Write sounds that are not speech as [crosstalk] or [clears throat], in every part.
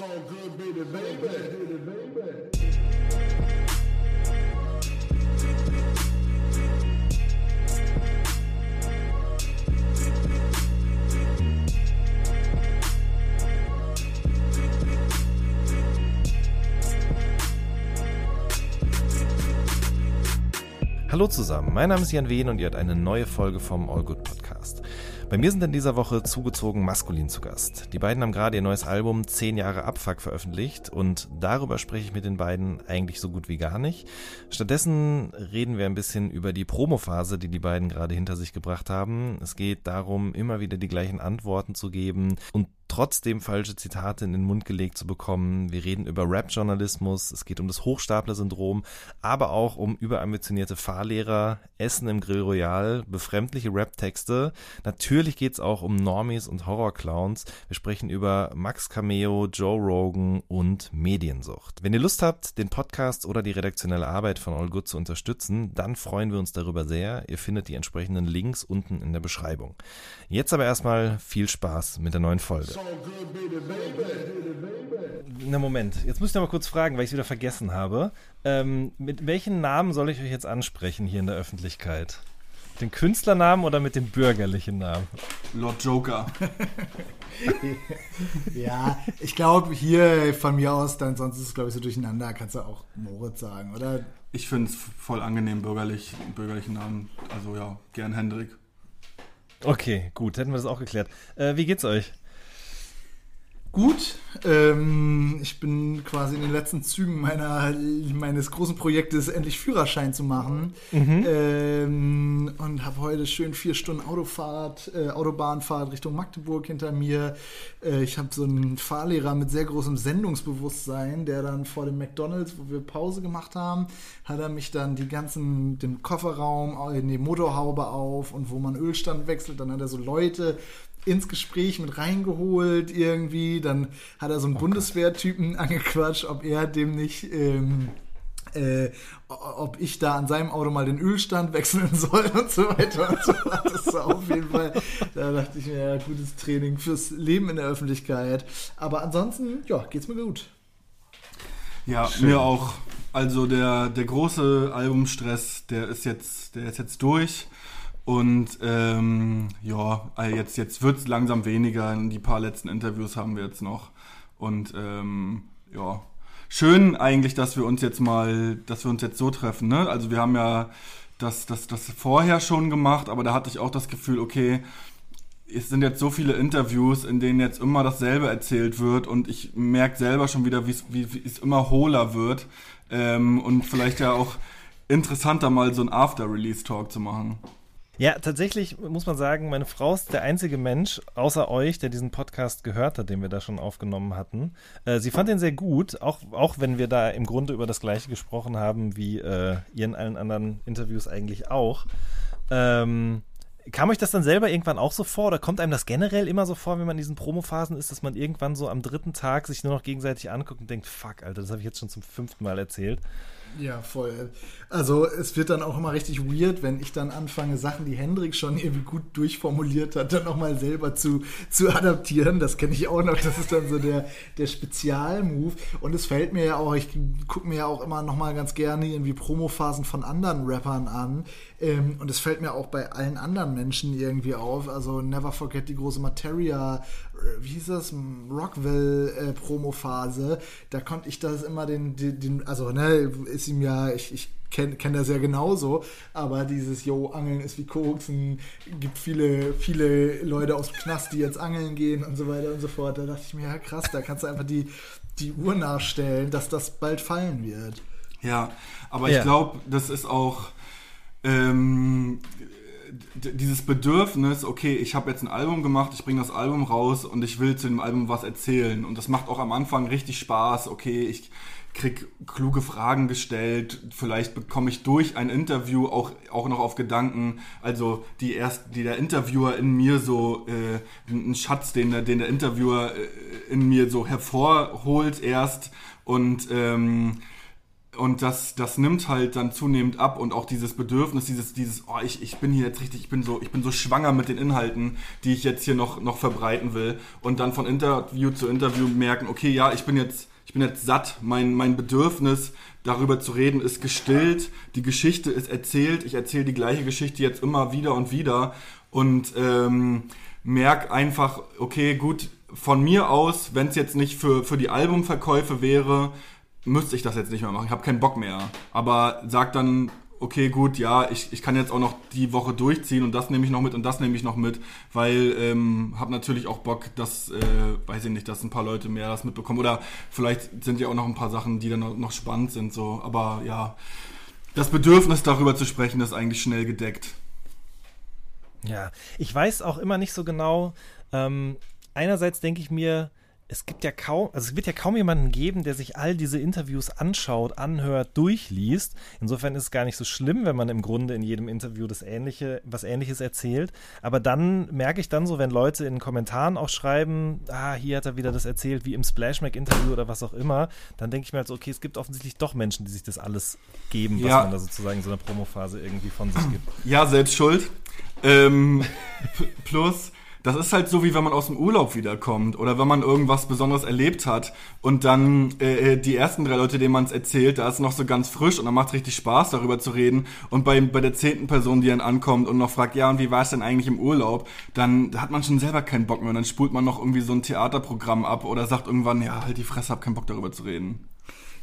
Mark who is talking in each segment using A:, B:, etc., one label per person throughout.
A: So good, baby, baby, baby.
B: Hallo zusammen, mein Name ist Jan Wehn und ihr habt eine neue Folge vom All Good Podcast. Bei mir sind in dieser Woche zugezogen Maskulin zu Gast. Die beiden haben gerade ihr neues Album 10 Jahre Abfuck veröffentlicht und darüber spreche ich mit den beiden eigentlich so gut wie gar nicht. Stattdessen reden wir ein bisschen über die Promophase, die die beiden gerade hinter sich gebracht haben. Es geht darum, immer wieder die gleichen Antworten zu geben und trotzdem falsche Zitate in den Mund gelegt zu bekommen. Wir reden über Rap-Journalismus, es geht um das Hochstapler-Syndrom, aber auch um überambitionierte Fahrlehrer, Essen im Grill Royal, befremdliche Rap-Texte. Natürlich geht es auch um Normies und Horror-Clowns. Wir sprechen über Max Cameo, Joe Rogan und Mediensucht. Wenn ihr Lust habt, den Podcast oder die redaktionelle Arbeit von All Good zu unterstützen, dann freuen wir uns darüber sehr. Ihr findet die entsprechenden Links unten in der Beschreibung. Jetzt aber erstmal viel Spaß mit der neuen Folge. Na Moment, jetzt müsst ihr mal kurz fragen, weil ich es wieder vergessen habe. Ähm, mit welchen Namen soll ich euch jetzt ansprechen hier in der Öffentlichkeit? Mit dem Künstlernamen oder mit dem bürgerlichen Namen?
C: Lord Joker. [laughs]
D: Ja, ich glaube hier von mir aus, dann sonst ist es glaube ich so durcheinander, kannst du auch Moritz sagen, oder?
C: Ich finde es voll angenehm, bürgerlich, bürgerlichen Namen. Also ja, gern Hendrik.
B: Okay, gut, hätten wir das auch geklärt. Äh, wie geht's euch?
D: Gut, ähm, ich bin quasi in den letzten Zügen meiner, meines großen Projektes, endlich Führerschein zu machen. Ähm, und habe heute schön vier Stunden Autofahrt, äh, Autobahnfahrt Richtung Magdeburg hinter mir. Äh, ich habe so einen Fahrlehrer mit sehr großem Sendungsbewusstsein, der dann vor dem McDonalds, wo wir Pause gemacht haben, hat er mich dann die ganzen, den Kofferraum, in die Motorhaube auf und wo man Ölstand wechselt, dann hat er so Leute ins Gespräch mit reingeholt irgendwie. Dann hat er so einen Bundeswehrtypen [laughs] angequatscht, ob er dem nicht, ähm, äh, ob ich da an seinem Auto mal den Ölstand wechseln soll [laughs] und so weiter und so fort. Das war auf jeden Fall, da dachte ich mir, ja, gutes Training fürs Leben in der Öffentlichkeit. Aber ansonsten, ja, geht's mir gut.
C: Ja, mir auch. Also der, der große Albumstress, der ist jetzt, der ist jetzt durch. Und ähm, ja, also jetzt, jetzt wird es langsam weniger. Die paar letzten Interviews haben wir jetzt noch. Und ähm, ja, schön eigentlich, dass wir uns jetzt mal, dass wir uns jetzt so treffen. Ne? Also wir haben ja das, das, das vorher schon gemacht, aber da hatte ich auch das Gefühl, okay, es sind jetzt so viele Interviews, in denen jetzt immer dasselbe erzählt wird und ich merke selber schon wieder, wie es immer hohler wird ähm, und vielleicht ja auch interessanter mal so ein After-Release-Talk zu machen.
B: Ja, tatsächlich muss man sagen, meine Frau ist der einzige Mensch außer euch, der diesen Podcast gehört hat, den wir da schon aufgenommen hatten. Äh, sie fand den sehr gut, auch, auch wenn wir da im Grunde über das Gleiche gesprochen haben, wie äh, ihr in allen anderen Interviews eigentlich auch. Ähm, kam euch das dann selber irgendwann auch so vor oder kommt einem das generell immer so vor, wenn man in diesen Promophasen ist, dass man irgendwann so am dritten Tag sich nur noch gegenseitig anguckt und denkt, fuck, Alter, das habe ich jetzt schon zum fünften Mal erzählt.
D: Ja, voll. Also es wird dann auch immer richtig weird, wenn ich dann anfange, Sachen, die Hendrik schon irgendwie gut durchformuliert hat, dann nochmal selber zu, zu adaptieren. Das kenne ich auch noch. Das ist dann so der, der Spezialmove. Und es fällt mir ja auch, ich gucke mir ja auch immer nochmal ganz gerne irgendwie Promophasen von anderen Rappern an. Ähm, und es fällt mir auch bei allen anderen Menschen irgendwie auf. Also Never Forget die große Materia, äh, wie hieß das, Rockville-Promo-Phase. Da konnte ich das immer den, den, den also ne, ist ihm ja, ich, ich kenne kenn das ja genauso, aber dieses, yo, Angeln ist wie Koksen, gibt viele, viele Leute aus dem Knast, die jetzt angeln gehen und so weiter und so fort. Da dachte ich mir, ja krass, da kannst du einfach die, die Uhr nachstellen, dass das bald fallen wird.
C: Ja, aber
B: Ja.
C: ich glaube, das ist auch ähm, dieses Bedürfnis, okay, ich habe jetzt ein Album gemacht, ich bringe das Album raus und ich will zu dem Album was erzählen. Und das macht auch am Anfang richtig Spaß. Okay, ich krieg kluge Fragen gestellt, vielleicht bekomme ich durch ein Interview auch, auch noch auf Gedanken, also die erst, die der Interviewer in mir so, äh, einen Schatz, den der, den der Interviewer äh, in mir so hervorholt erst und ähm, und das, das nimmt halt dann zunehmend ab und auch dieses Bedürfnis, dieses, dieses, oh, ich, ich bin hier jetzt richtig, ich bin so, ich bin so schwanger mit den Inhalten, die ich jetzt hier noch, noch verbreiten will. Und dann von Interview zu Interview merken, okay, ja, ich bin jetzt, ich bin jetzt satt, mein, mein Bedürfnis, darüber zu reden, ist gestillt, die Geschichte ist erzählt, ich erzähle die gleiche Geschichte jetzt immer wieder und wieder. Und ähm, merk einfach, okay, gut, von mir aus, wenn es jetzt nicht für, für die Albumverkäufe wäre, müsste ich das jetzt nicht mehr machen. Ich habe keinen Bock mehr. Aber sag dann, okay, gut, ja, ich, ich kann jetzt auch noch die Woche durchziehen und das nehme ich noch mit und das nehme ich noch mit, weil ähm, habe natürlich auch Bock, dass, äh, weiß ich nicht, dass ein paar Leute mehr das mitbekommen. Oder vielleicht sind ja auch noch ein paar Sachen, die dann noch, spannend sind. So. Aber ja, das Bedürfnis darüber zu sprechen, ist eigentlich schnell gedeckt.
B: Ja, ich weiß auch immer nicht so genau. Ähm, einerseits denke ich mir, es gibt ja kaum, also es wird ja kaum jemanden geben, der sich all diese Interviews anschaut, anhört, durchliest. Insofern ist es gar nicht so schlimm, wenn man im Grunde in jedem Interview das Ähnliche, was Ähnliches erzählt. Aber dann merke ich dann so, wenn Leute in den Kommentaren auch schreiben, ah, hier hat er wieder das erzählt, wie im Splashback-Interview oder was auch immer, dann denke ich mir halt so, okay, es gibt offensichtlich doch Menschen, die sich das alles geben, was ja. man da sozusagen in so einer Promophase irgendwie von sich gibt.
C: Ja, selbst schuld. Ähm, [laughs] plus, das ist halt so, wie wenn man aus dem Urlaub wiederkommt oder wenn man irgendwas Besonderes erlebt hat und dann äh, äh die ersten drei Leute, denen man es erzählt, da ist noch so ganz frisch und dann macht richtig Spaß, darüber zu reden. Und bei, bei der zehnten Person, die dann ankommt und noch fragt, ja, und wie war es denn eigentlich im Urlaub, dann hat man schon selber keinen Bock mehr und dann spult man noch irgendwie so ein Theaterprogramm ab oder sagt irgendwann, ja, halt die Fresse, hab keinen Bock darüber zu reden.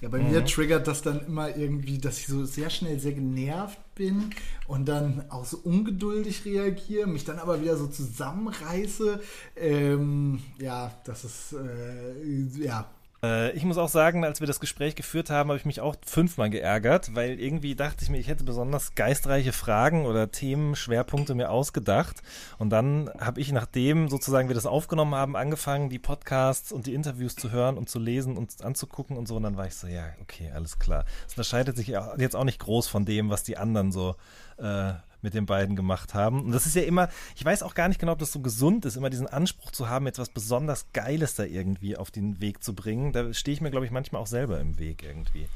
D: Ja, bei mhm. mir triggert das dann immer irgendwie, dass ich so sehr schnell sehr genervt bin und dann auch so ungeduldig reagiere, mich dann aber wieder so zusammenreiße. Ähm, ja, das ist, äh, ja,
B: äh, ich muss auch sagen, als wir das Gespräch geführt haben, habe ich mich auch fünfmal geärgert, weil irgendwie dachte ich mir, ich hätte besonders geistreiche Fragen oder Themenschwerpunkte mir ausgedacht. Und dann habe ich, nachdem sozusagen wir das aufgenommen haben, angefangen, die Podcasts und die Interviews zu hören und zu lesen und anzugucken und so. Und dann war ich so, ja, okay, alles klar. Es unterscheidet sich jetzt auch nicht groß von dem, was die anderen so äh, mit den beiden gemacht haben. Und das ist ja immer, ich weiß auch gar nicht genau, ob das so gesund ist, immer diesen Anspruch zu haben, etwas besonders Geiles da irgendwie auf den Weg zu bringen. Da stehe ich mir, glaube ich, manchmal auch selber im Weg irgendwie.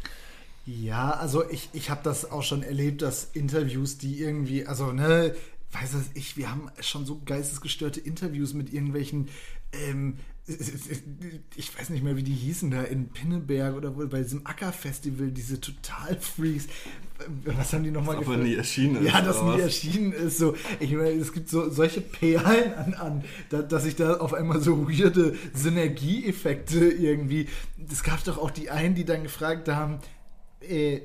D: Ja, also ich, ich habe das auch schon erlebt, dass Interviews, die irgendwie, also ne, weiß ich, wir haben schon so geistesgestörte Interviews mit irgendwelchen ähm, ich weiß nicht mehr, wie die hießen da in Pinneberg oder wo, bei diesem Ackerfestival, diese Total-Freaks. Was haben die nochmal
C: gefragt? Aber nie erschienen
D: ist. Ja, das nie was? erschienen ist. So, ich meine, es gibt so solche Perlen an, an da, dass ich da auf einmal so weirde Synergieeffekte irgendwie. Es gab doch auch die einen, die dann gefragt haben, äh,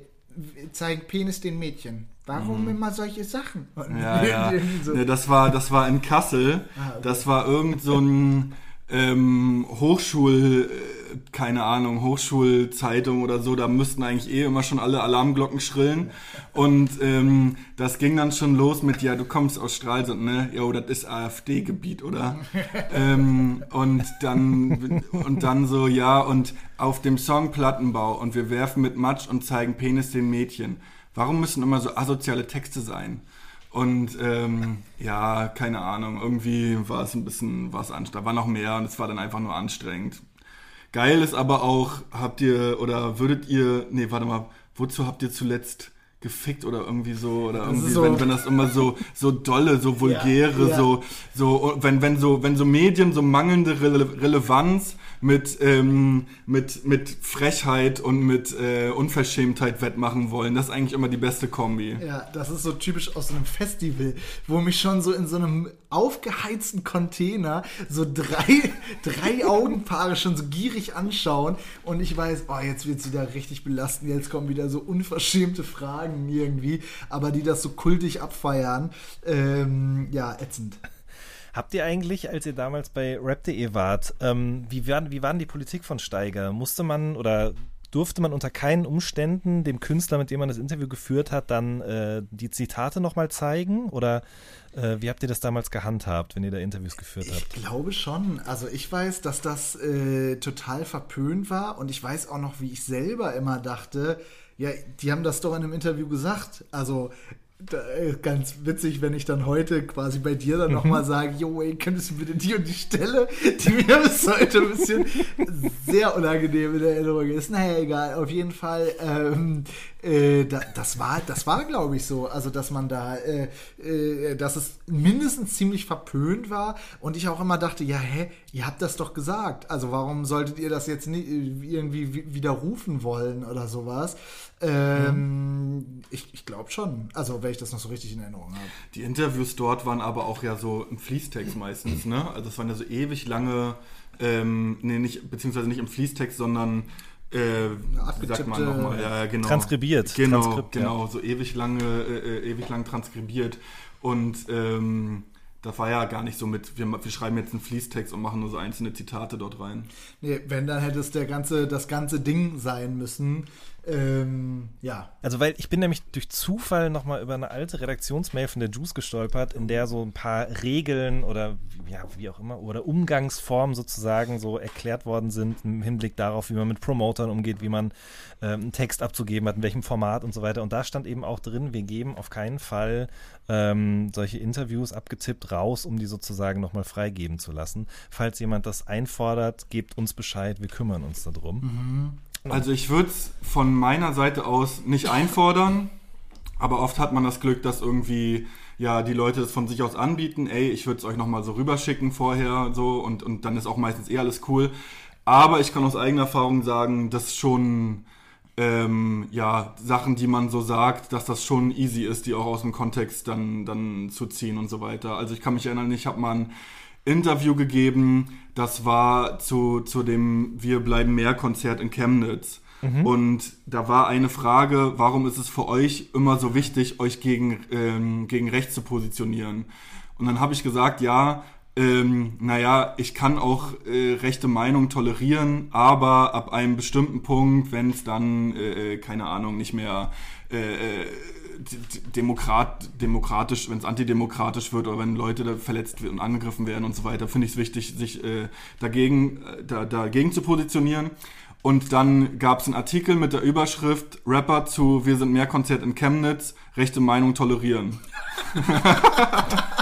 D: zeigen Penis den Mädchen. Warum mhm. immer solche Sachen?
C: Ja, ja. [laughs] so. nee, das war, das war in Kassel. Ah, okay. Das war irgend so ein ähm, Hochschul, äh, keine Ahnung, Hochschulzeitung oder so, da müssten eigentlich eh immer schon alle Alarmglocken schrillen. Und ähm, das ging dann schon los mit, ja, du kommst aus Stralsund, ne? Jo, das ist AfD-Gebiet, oder? [laughs] ähm, und dann und dann so, ja, und auf dem Song Plattenbau und wir werfen mit Matsch und zeigen Penis den Mädchen. Warum müssen immer so asoziale Texte sein? Und ähm, ja, keine Ahnung, irgendwie war es ein bisschen was anstrengend. War noch mehr und es war dann einfach nur anstrengend. Geil ist aber auch, habt ihr oder würdet ihr, nee, warte mal, wozu habt ihr zuletzt gefickt oder irgendwie so oder irgendwie so wenn, wenn das immer so so dolle so vulgäre ja, ja. so so wenn wenn so wenn so Medien so mangelnde Rele Relevanz mit ähm, mit mit Frechheit und mit äh, Unverschämtheit wettmachen wollen das ist eigentlich immer die beste Kombi
D: ja das ist so typisch aus so einem Festival wo mich schon so in so einem aufgeheizten Container so drei [laughs] drei Augenpaare schon so gierig anschauen und ich weiß oh jetzt wird's wieder richtig belastend jetzt kommen wieder so unverschämte Fragen Fragen irgendwie, aber die das so kultig abfeiern. Ähm, ja, ätzend.
B: Habt ihr eigentlich, als ihr damals bei rap.de wart, ähm, wie, waren, wie waren die Politik von Steiger? Musste man oder durfte man unter keinen Umständen dem Künstler, mit dem man das Interview geführt hat, dann äh, die Zitate nochmal zeigen? Oder äh, wie habt ihr das damals gehandhabt, wenn ihr da Interviews geführt habt?
D: Ich glaube schon. Also ich weiß, dass das äh, total verpönt war und ich weiß auch noch, wie ich selber immer dachte, ja, die haben das doch in einem Interview gesagt. Also ganz witzig, wenn ich dann heute quasi bei dir dann
B: Mhm.
D: nochmal sage, jo, ey, könntest du bitte die und die Stelle, die mir bis heute ein bisschen [laughs] sehr unangenehm in Erinnerung ist. Naja, egal, auf jeden Fall, ähm, äh, da, das war, das war, glaube ich, so, also, dass man da, äh, äh, dass es mindestens ziemlich verpönt war und ich auch immer dachte, ja, hä, ihr habt das doch gesagt, also warum solltet ihr das jetzt nie, irgendwie wi- widerrufen wollen oder sowas? Ähm, Ich, ich glaube schon, also, wenn ich das noch so richtig in Erinnerung habe.
C: Die Interviews dort waren aber auch ja so im Fließtext meistens, ne? Also es waren ja so ewig lange, ähm, nee, nicht, beziehungsweise nicht im Fließtext, sondern äh, wie sagt man nochmal? Ja, ja, genau.
B: Transkribiert.
C: Genau,
B: Transkript, ja.
C: genau, so ewig lange, äh, äh, ewig lang transkribiert. Und ähm, das war ja gar nicht so mit, wir, wir schreiben jetzt einen Fließtext und machen nur so einzelne Zitate dort rein.
D: Nee, wenn, dann hätte es der ganze, das ganze Ding sein müssen. Ähm, ja.
B: Also, weil ich bin nämlich durch Zufall nochmal über eine alte Redaktionsmail von der Juice gestolpert, in der so ein paar Regeln oder ja, wie auch immer, oder Umgangsformen sozusagen so erklärt worden sind im Hinblick darauf, wie man mit Promotern umgeht, wie man ähm, einen Text abzugeben hat, in welchem Format und so weiter. Und da stand eben auch drin, wir geben auf keinen Fall ähm, solche Interviews abgetippt raus, um die sozusagen nochmal freigeben zu lassen. Falls jemand das einfordert, gebt uns Bescheid, wir kümmern uns darum.
C: Also ich würde es von meiner Seite aus nicht [laughs] einfordern, aber oft hat man das Glück, dass irgendwie ja die Leute es von sich aus anbieten. Ey, ich würde es euch nochmal so rüberschicken vorher so und, und dann ist auch meistens eh alles cool. Aber ich kann aus eigener Erfahrung sagen, dass schon ähm, ja Sachen, die man so sagt, dass das schon easy ist, die auch aus dem Kontext dann dann zu ziehen und so weiter. Also ich kann mich erinnern, ich habe mal ein Interview gegeben, das war zu, zu dem Wir bleiben mehr Konzert in Chemnitz. Und da war eine Frage, warum ist es für euch immer so wichtig, euch gegen, ähm, gegen rechts zu positionieren? Und dann habe ich gesagt, ja, ähm, naja, ich kann auch äh, rechte Meinung tolerieren, aber ab einem bestimmten Punkt, wenn es dann, äh, äh, keine Ahnung, nicht mehr äh, äh, Demokrat, demokratisch, wenn es antidemokratisch wird oder wenn Leute da verletzt und angegriffen werden und so weiter, finde ich es wichtig, sich äh, dagegen, äh, da, dagegen zu positionieren. Und dann gab es einen Artikel mit der Überschrift Rapper zu Wir sind mehr Konzert in Chemnitz, rechte Meinung tolerieren. [laughs]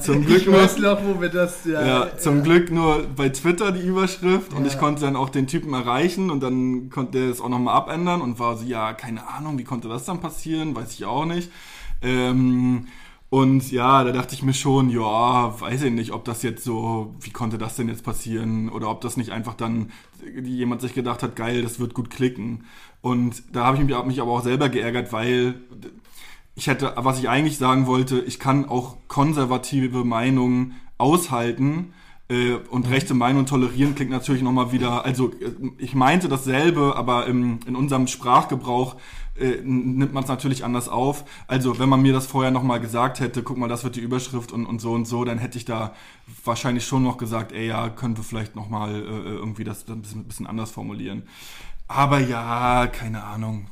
C: [laughs] Zum Glück
D: ich
C: nur,
D: weiß noch, wo wir das, ja.
C: ja, zum Glück nur bei Twitter die Überschrift und
D: Ja.
C: ich konnte dann auch den Typen erreichen und dann konnte er es auch nochmal abändern und war so, ja, keine Ahnung, wie konnte das dann passieren, weiß ich auch nicht. Ähm, und ja, da dachte ich mir schon, ja, weiß ich nicht, ob das jetzt so, wie konnte das denn jetzt passieren oder ob das nicht einfach dann jemand sich gedacht hat, geil, das wird gut klicken. Und da habe ich mich, mich aber auch selber geärgert, weil ich hätte, was ich eigentlich sagen wollte, ich kann auch konservative Meinungen aushalten äh, und rechte Meinungen tolerieren klingt natürlich nochmal wieder, also äh, ich meinte dasselbe, aber im, in unserem Sprachgebrauch äh, nimmt man es natürlich anders auf. Also wenn man mir das vorher nochmal gesagt hätte, guck mal, das wird die Überschrift und, und so und so, dann hätte ich da wahrscheinlich schon noch gesagt, ey ja, können wir vielleicht nochmal äh, irgendwie das ein bisschen, bisschen anders formulieren. Aber ja, keine Ahnung.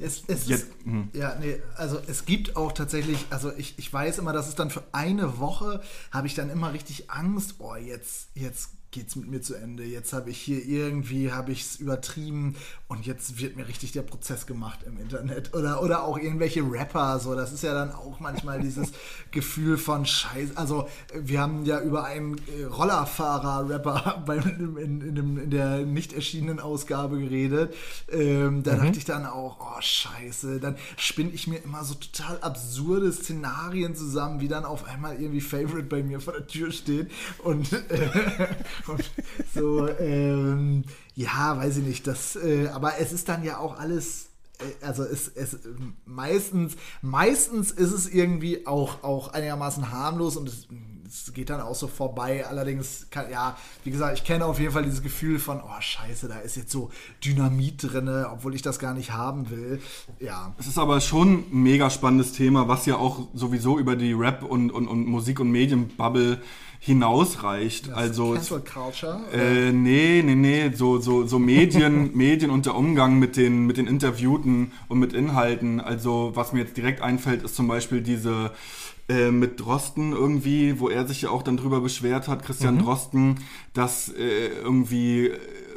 D: Es, es
C: Jetzt-
D: ist,
C: hm.
D: ja, nee, also es gibt auch tatsächlich, also ich, ich weiß immer, dass es dann für eine Woche habe ich dann immer richtig Angst, oh, jetzt, jetzt geht's mit mir zu Ende, jetzt habe ich hier irgendwie, habe ich es übertrieben und jetzt wird mir richtig der Prozess gemacht im Internet. Oder, oder auch irgendwelche Rapper, so, das ist ja dann auch manchmal dieses [laughs] Gefühl von Scheiß, also wir haben ja über einen äh, Rollerfahrer-Rapper [laughs] in, in, dem, in der nicht erschienenen Ausgabe geredet, ähm, da dachte ich dann auch, oh Scheiße, dann spinne ich mir immer so total absurde Szenarien zusammen, wie dann auf einmal irgendwie Favorite bei mir vor der Tür steht. Und, äh, [laughs] und so, ähm, ja, weiß ich nicht, das, äh, aber es ist dann ja auch alles äh, also es, es meistens meistens ist es irgendwie auch auch einigermaßen harmlos und es, es geht dann auch so vorbei. Allerdings kann, ja, wie gesagt, ich kenne auf jeden Fall dieses Gefühl von oh Scheiße, da ist jetzt so Dynamit drinne, obwohl ich das gar nicht haben will. Ja,
C: Es ist aber schon ein mega spannendes Thema, was ja auch sowieso über die Rap- und, und, und Musik- und Medienbubble hinausreicht. also es,
D: Cancel Culture.
C: äh, nee, nee, nee, so, so, so Medien, [laughs] Medien und der Umgang mit den, mit den Interviewten und mit Inhalten. Also was mir jetzt direkt einfällt, ist zum Beispiel diese äh, mit Drosten irgendwie, wo er sich ja auch dann drüber beschwert hat, Christian Drosten, dass äh, irgendwie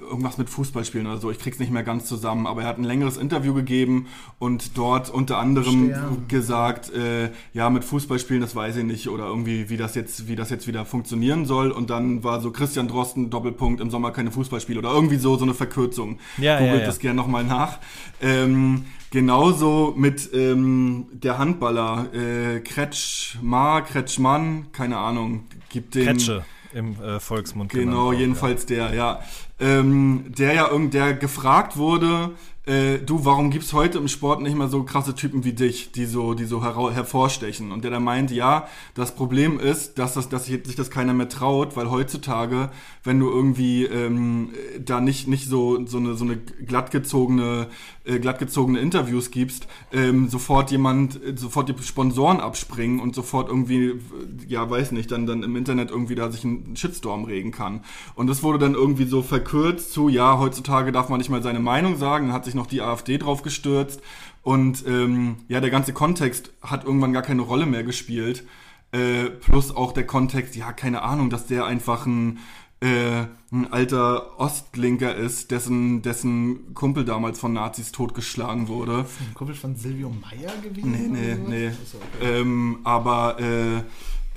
C: irgendwas mit Fußballspielen oder so, ich krieg's nicht mehr ganz zusammen, aber er hat ein längeres Interview gegeben und dort unter anderem
D: Stern.
C: gesagt, äh, ja, mit Fußballspielen, das weiß ich nicht, oder irgendwie, wie das jetzt, wie das jetzt wieder funktionieren soll. Und dann war so Christian Drosten, Doppelpunkt, im Sommer keine Fußballspiele oder irgendwie so, so eine Verkürzung.
B: Ja,
C: Googelt
B: ja, ja.
C: das gerne nochmal nach. Ähm, genauso mit ähm, der Handballer, äh, Kretschmar, Kretschmann, keine Ahnung, gibt den.
B: Kretsche im äh, Volksmund.
C: Genau,
B: genannt
C: jedenfalls der, ja. Ähm, der ja irgend, der gefragt wurde, äh, du, warum gibt's heute im Sport nicht mehr so krasse Typen wie dich, die so, die so hervorstechen? Und der da meint, ja, das Problem ist, dass, das, dass sich sich das keiner mehr traut, weil heutzutage, wenn du irgendwie ähm, da nicht, nicht so, so eine, so eine glattgezogene, äh, glattgezogene Interviews gibst, ähm, sofort jemand, äh, sofort die Sponsoren abspringen und sofort irgendwie, äh, ja, weiß nicht, dann, dann im Internet irgendwie da sich ein Shitstorm regen kann. Und das wurde dann irgendwie so verkürzt zu, ja, heutzutage darf man nicht mal seine Meinung sagen, hat sich noch die AfD drauf gestürzt und ähm, ja, der ganze Kontext hat irgendwann gar keine Rolle mehr gespielt. Äh, plus auch der Kontext, ja, keine Ahnung, dass der einfach ein, äh, ein alter Ostlinker ist, dessen, dessen Kumpel damals von Nazis totgeschlagen wurde.
D: Ein Kumpel von Silvio Meyer gewesen?
C: Nee, nee,
D: oder
C: nee.
D: Achso, okay.
C: Ähm, aber äh,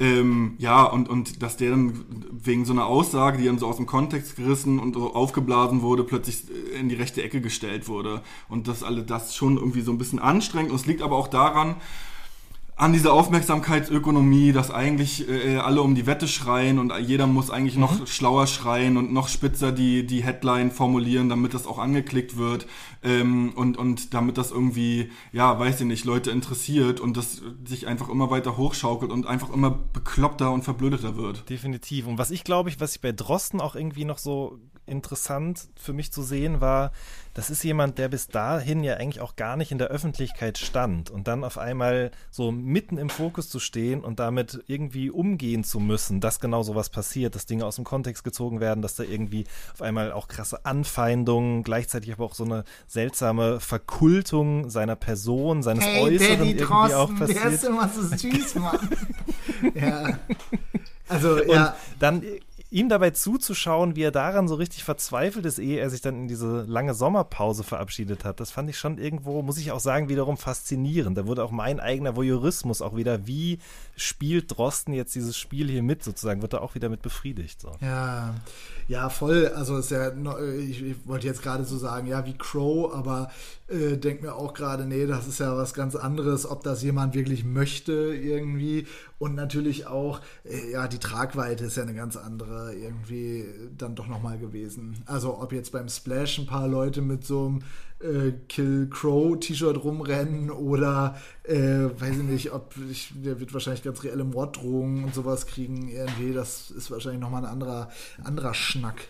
C: ähm, ja, und, und dass der dann wegen so einer Aussage, die dann so aus dem Kontext gerissen und so aufgeblasen wurde, plötzlich in die rechte Ecke gestellt wurde. Und das alle das schon irgendwie so ein bisschen anstrengend. Und es liegt aber auch daran, an dieser Aufmerksamkeitsökonomie, dass eigentlich äh, alle um die Wette schreien und jeder muss eigentlich noch schlauer schreien und noch spitzer die, die Headline formulieren, damit das auch angeklickt wird ähm, und, und damit das irgendwie, ja, weiß ich nicht, Leute interessiert und das sich einfach immer weiter hochschaukelt und einfach immer bekloppter und verblödeter wird.
B: Definitiv. Und was ich glaube ich, was ich bei Drosten auch irgendwie noch so interessant für mich zu sehen war, das ist jemand, der bis dahin ja eigentlich auch gar nicht in der Öffentlichkeit stand und dann auf einmal so mitten im Fokus zu stehen und damit irgendwie umgehen zu müssen, dass genau sowas passiert, dass Dinge aus dem Kontext gezogen werden, dass da irgendwie auf einmal auch krasse Anfeindungen, gleichzeitig aber auch so eine seltsame Verkultung seiner Person, seines Äußeren irgendwie auch
D: der ist
B: passiert.
D: immer so süß, Mann. [laughs] ja. Also,
B: Und
D: ja.
B: dann ihm dabei zuzuschauen, wie er daran so richtig verzweifelt ist, ehe er sich dann in diese lange Sommerpause verabschiedet hat, das fand ich schon irgendwo, muss ich auch sagen, wiederum faszinierend. Da wurde auch mein eigener Voyeurismus auch wieder, wie spielt Drosten jetzt dieses Spiel hier mit, sozusagen, wird er auch wieder mit befriedigt. So.
D: Ja, ja, voll. Also ist ja, ich, ich wollte jetzt gerade so sagen, ja, wie Crow, aber äh, denk mir auch gerade, nee, das ist ja was ganz anderes, ob das jemand wirklich möchte irgendwie. Und natürlich auch, äh, ja, die Tragweite ist ja eine ganz andere irgendwie dann doch nochmal gewesen. Also ob jetzt beim Splash ein paar Leute mit so einem äh, Kill Crow T-Shirt rumrennen oder äh, weiß ich nicht, ob ich, der wird wahrscheinlich ganz reelle Morddrohungen und sowas kriegen irgendwie. Das ist wahrscheinlich nochmal ein anderer, anderer Schnack.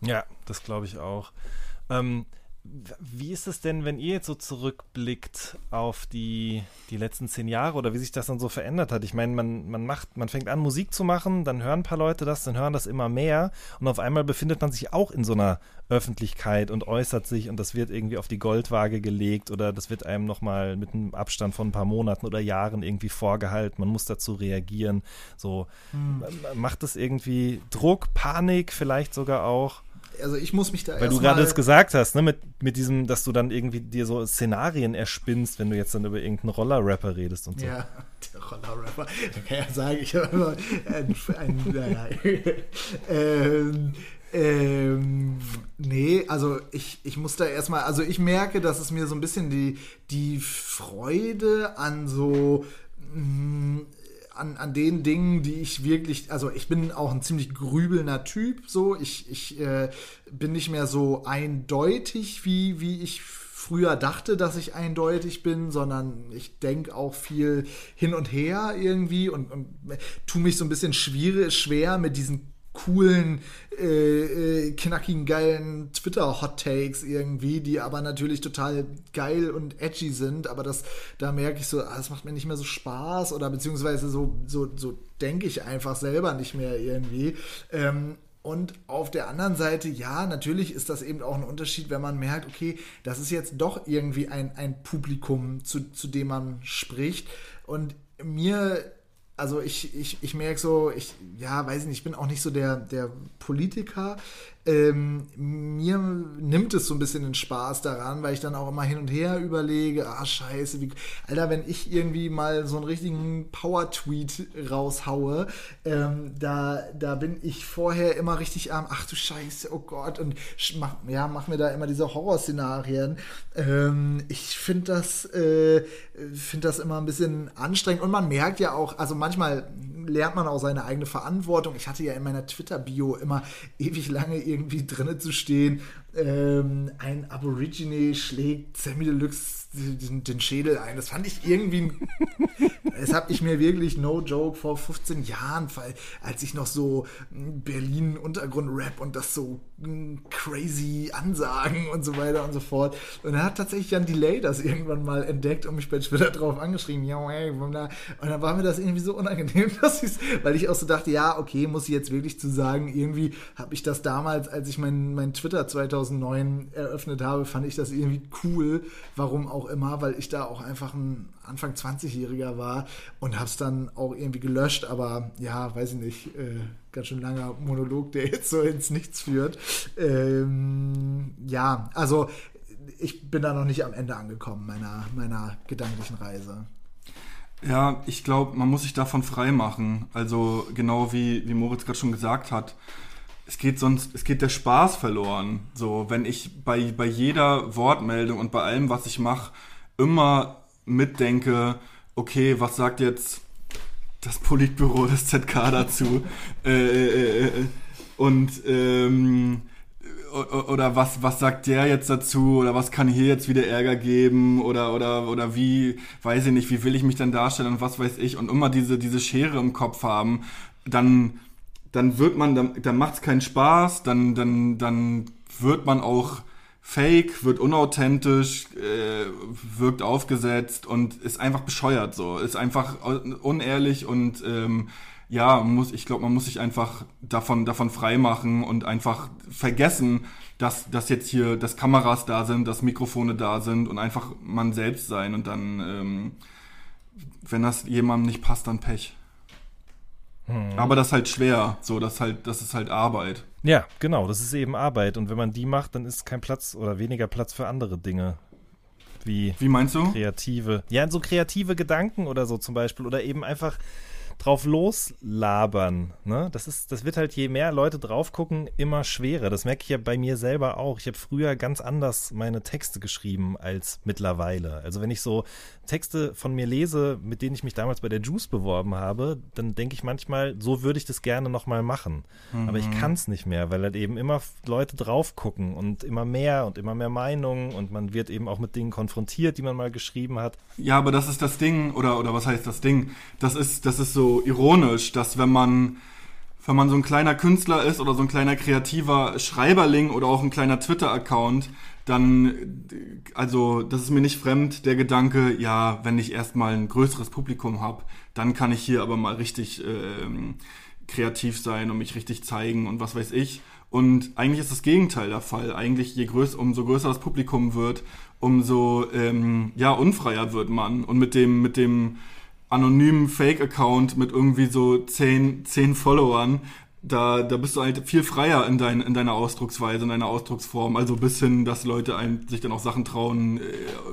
B: Ja, das glaube ich auch. Ähm, wie ist es denn, wenn ihr jetzt so zurückblickt auf die, die letzten zehn Jahre oder wie sich das dann so verändert hat? Ich meine, man, man macht, man fängt an, Musik zu machen, dann hören ein paar Leute das, dann hören das immer mehr und auf einmal befindet man sich auch in so einer Öffentlichkeit und äußert sich und das wird irgendwie auf die Goldwaage gelegt oder das wird einem nochmal mit einem Abstand von ein paar Monaten oder Jahren irgendwie vorgehalten. Man muss dazu reagieren. So macht es irgendwie Druck, Panik vielleicht sogar auch.
D: Also ich muss mich da
B: Weil du gerade es gesagt hast, ne, mit, mit diesem, dass du dann irgendwie dir so Szenarien erspinnst, wenn du jetzt dann über irgendeinen Roller-Rapper redest und so.
D: Ja, [laughs] der Roller-Rapper. Da kann ja sagen, ich habe immer ein, ein [laughs] naja. ähm, ähm, nee, also ich, ich muss da erstmal, also ich merke, dass es mir so ein bisschen die, die Freude an so mh, an, an den Dingen, die ich wirklich, also ich bin auch ein ziemlich grübelnder Typ, so, ich, ich äh, bin nicht mehr so eindeutig, wie, wie ich früher dachte, dass ich eindeutig bin, sondern ich denke auch viel hin und her irgendwie und, und tu mich so ein bisschen schwierig, schwer mit diesen coolen, äh, äh, knackigen, geilen Twitter-Hot-Takes irgendwie, die aber natürlich total geil und edgy sind, aber das, da merke ich so, ah, das macht mir nicht mehr so Spaß oder beziehungsweise so, so, so denke ich einfach selber nicht mehr irgendwie. Ähm, und auf der anderen Seite, ja, natürlich ist das eben auch ein Unterschied, wenn man merkt, okay, das ist jetzt doch irgendwie ein, ein Publikum, zu, zu dem man spricht. Und mir also ich, ich, ich merke so, ich, ja, weiß nicht, ich bin auch nicht so der, der Politiker. Ähm, mir nimmt es so ein bisschen den Spaß daran, weil ich dann auch immer hin und her überlege, ah scheiße, wie, Alter, wenn ich irgendwie mal so einen richtigen Power-Tweet raushaue, ähm, da, da bin ich vorher immer richtig am, ach du Scheiße, oh Gott, und mach, ja, mach mir da immer diese Horrorszenarien. Ähm, ich finde das, äh, finde das immer ein bisschen anstrengend und man merkt ja auch, also manchmal lernt man auch seine eigene Verantwortung. Ich hatte ja in meiner Twitter-Bio immer ewig lange irgendwie drinne zu stehen. Ähm, ein Aborigine schlägt Sammy Deluxe den, den Schädel ein. Das fand ich irgendwie. [laughs] das habe ich mir wirklich, no joke, vor 15 Jahren, als ich noch so Berlin-Untergrund-Rap und das so hm, crazy Ansagen und so weiter und so fort. Und dann hat tatsächlich Jan Delay das irgendwann mal entdeckt und mich bei Twitter [laughs] drauf angeschrieben. Ja, hey, und dann war mir das irgendwie so unangenehm, [laughs] dass ich's, weil ich auch so dachte, ja, okay, muss ich jetzt wirklich zu sagen, irgendwie habe ich das damals, als ich mein, mein Twitter 2009 eröffnet habe, fand ich das irgendwie cool. Warum auch immer, weil ich da auch einfach ein Anfang 20-Jähriger war und habe es dann auch irgendwie gelöscht. Aber ja, weiß ich nicht, äh, ganz schön langer Monolog, der [laughs] jetzt so ins Nichts führt. Ähm, ja, also ich bin da noch nicht am Ende angekommen meiner, meiner gedanklichen Reise.
C: Ja, ich glaube, man muss sich davon frei machen. Also genau wie, wie Moritz gerade schon gesagt hat es geht sonst, es geht der Spaß verloren. So, wenn ich bei, bei jeder Wortmeldung und bei allem, was ich mache, immer mitdenke, okay, was sagt jetzt das Politbüro des ZK dazu? äh, äh, äh, und ähm, oder was, was sagt der jetzt dazu oder was kann hier jetzt wieder Ärger geben oder, oder, oder wie, weiß ich nicht, wie will ich mich dann darstellen und was weiß ich und immer diese, diese Schere im Kopf haben, dann dann wird man, dann, dann macht es keinen Spaß, dann, dann, dann wird man auch fake, wird unauthentisch, äh, wirkt aufgesetzt und ist einfach bescheuert so, ist einfach unehrlich und ähm, ja, muss, ich glaube, man muss sich einfach davon, davon freimachen und einfach vergessen, dass, dass jetzt hier, dass Kameras da sind, dass Mikrofone da sind und einfach man selbst sein und dann, ähm, wenn das jemandem nicht passt, dann Pech. Hm. Aber das ist halt schwer. So, das, halt, das ist halt Arbeit.
B: Ja, genau, das ist eben Arbeit. Und wenn man die macht, dann ist kein Platz oder weniger Platz für andere Dinge. Wie,
C: Wie meinst du?
B: Kreative. Ja, so kreative Gedanken oder so zum Beispiel. Oder eben einfach drauf loslabern. Ne? Das, ist, das wird halt, je mehr Leute drauf gucken, immer schwerer. Das merke ich ja bei mir selber auch. Ich habe früher ganz anders meine Texte geschrieben als mittlerweile. Also wenn ich so Texte von mir lese, mit denen ich mich damals bei der Juice beworben habe, dann denke ich manchmal, so würde ich das gerne nochmal machen. Mhm. Aber ich mhm. kann es nicht mehr, weil halt eben immer Leute drauf gucken und immer mehr und immer mehr Meinungen und man wird eben auch mit Dingen konfrontiert, die man mal geschrieben hat.
C: Ja, aber das ist das Ding, oder, oder was heißt das Ding? Das ist, das ist so ironisch, dass wenn man wenn man so ein kleiner Künstler ist oder so ein kleiner kreativer Schreiberling oder auch ein kleiner Twitter-Account, dann, also das ist mir nicht fremd, der Gedanke, ja, wenn ich erstmal ein größeres Publikum habe, dann kann ich hier aber mal richtig ähm, kreativ sein und mich richtig zeigen und was weiß ich. Und eigentlich ist das Gegenteil der Fall. Eigentlich, je größer, umso größer das Publikum wird, umso ähm, ja, unfreier wird man. Und mit dem, mit dem anonymen Fake-Account mit irgendwie so zehn, zehn Followern, da, da bist du halt viel freier in, dein, in deiner Ausdrucksweise, in deiner Ausdrucksform. Also bis hin, dass Leute ein, sich dann auch Sachen trauen, äh,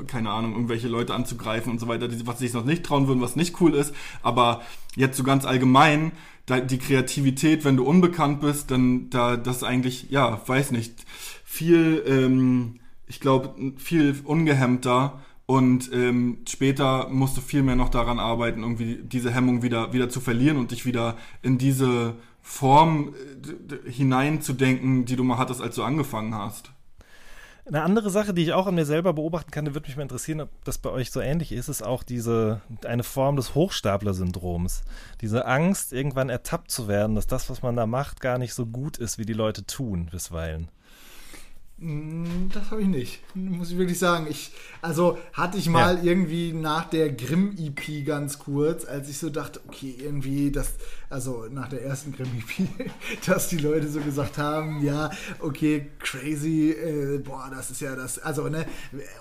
C: keine Ahnung, irgendwelche Leute anzugreifen und so weiter, die, was sich noch nicht trauen würden, was nicht cool ist. Aber jetzt so ganz allgemein, da, die Kreativität, wenn du unbekannt bist, dann da das eigentlich, ja, weiß nicht, viel, ähm, ich glaube, viel ungehemmter und ähm, später musst du viel mehr noch daran arbeiten, irgendwie diese Hemmung wieder, wieder zu verlieren und dich wieder in diese Form äh, hineinzudenken, die du mal hattest, als du angefangen hast.
B: Eine andere Sache, die ich auch an mir selber beobachten kann, würde mich mal interessieren, ob das bei euch so ähnlich ist, ist auch diese, eine Form des Hochstapler-Syndroms. Diese Angst, irgendwann ertappt zu werden, dass das, was man da macht, gar nicht so gut ist, wie die Leute tun, bisweilen.
D: Mm, das habe ich nicht, muss ich wirklich sagen. Ich, also hatte ich mal ja. irgendwie nach der Grimm-EP ganz kurz, als ich so dachte, okay, irgendwie das, also nach der ersten Grimm-EP, [laughs] dass die Leute so gesagt haben, ja, okay, crazy, äh, boah, das ist ja das, also, ne,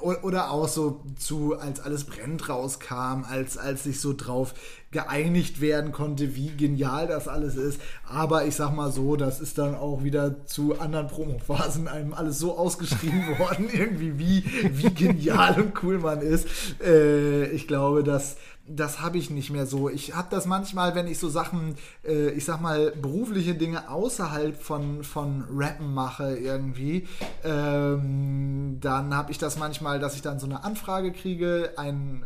D: oder auch so zu, als alles brennt rauskam, als, als ich so drauf geeinigt werden konnte, wie genial das alles ist. Aber ich sag mal so, das ist dann auch wieder zu anderen Promophasen einem alles so ausgeschrieben [laughs] worden, irgendwie wie, wie genial und cool man ist. Äh, ich glaube, dass das habe ich nicht mehr so. Ich habe das manchmal, wenn ich so Sachen, äh, ich sag mal, berufliche Dinge außerhalb von, von Rappen mache irgendwie, ähm, dann habe ich das manchmal, dass ich dann so eine Anfrage kriege, ein,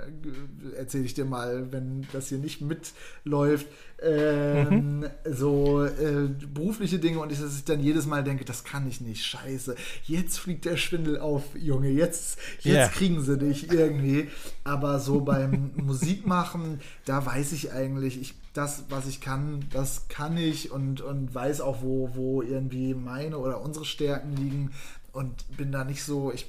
D: äh, erzähle ich dir mal, wenn das hier nicht mitläuft, ähm, mhm. so äh, berufliche Dinge und ich, dass ich dann jedes Mal denke, das kann ich nicht, scheiße, jetzt fliegt der Schwindel auf, Junge, jetzt, jetzt yeah. kriegen sie dich irgendwie. Aber so beim [laughs] Musikmachen, da weiß ich eigentlich, ich, das, was ich kann, das kann ich und, und weiß auch, wo, wo irgendwie meine oder unsere Stärken liegen und bin da nicht so, ich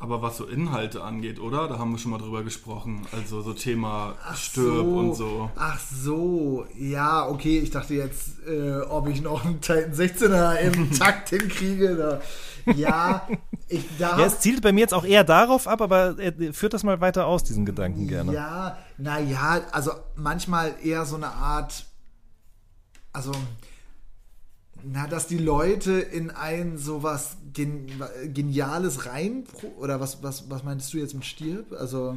C: aber was so Inhalte angeht, oder? Da haben wir schon mal drüber gesprochen. Also so Thema ach Stirb
D: so,
C: und so.
D: Ach so, ja, okay. Ich dachte jetzt, äh, ob ich noch einen Titan 16er im [laughs] Takt hinkriege. Da. Ja, ich
B: da. Ja, es zielt bei mir jetzt auch eher darauf ab, aber führt das mal weiter aus, diesen Gedanken gerne.
D: Ja, naja, also manchmal eher so eine Art. Also na, dass die Leute in ein sowas Gen Geniales rein oder was, was, was meinst du jetzt mit Stirb? Also.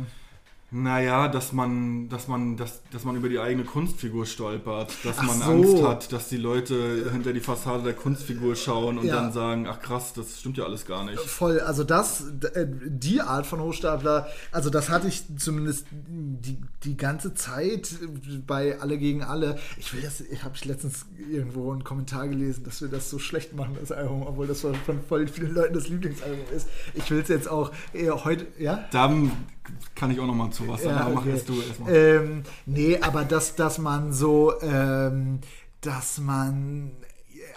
C: Naja, dass man, dass man, dass, dass man über die eigene Kunstfigur stolpert, dass ach man so. Angst hat, dass die Leute hinter die Fassade der Kunstfigur schauen und ja. dann sagen, ach krass, das stimmt ja alles gar nicht.
D: Voll, also das, äh, die Art von Hochstapler, also das hatte ich zumindest die, die ganze Zeit bei Alle gegen Alle. Ich will das, ich habe letztens irgendwo einen Kommentar gelesen, dass wir das so schlecht machen, das Album, obwohl das von voll vielen Leuten das Lieblingsalbum ist. Ich will es jetzt auch eher heute, ja?
C: Dann kann ich auch noch mal zu was sagen, ja, okay. mach du erstmal.
D: Ähm, nee, aber dass, dass man so, ähm, dass man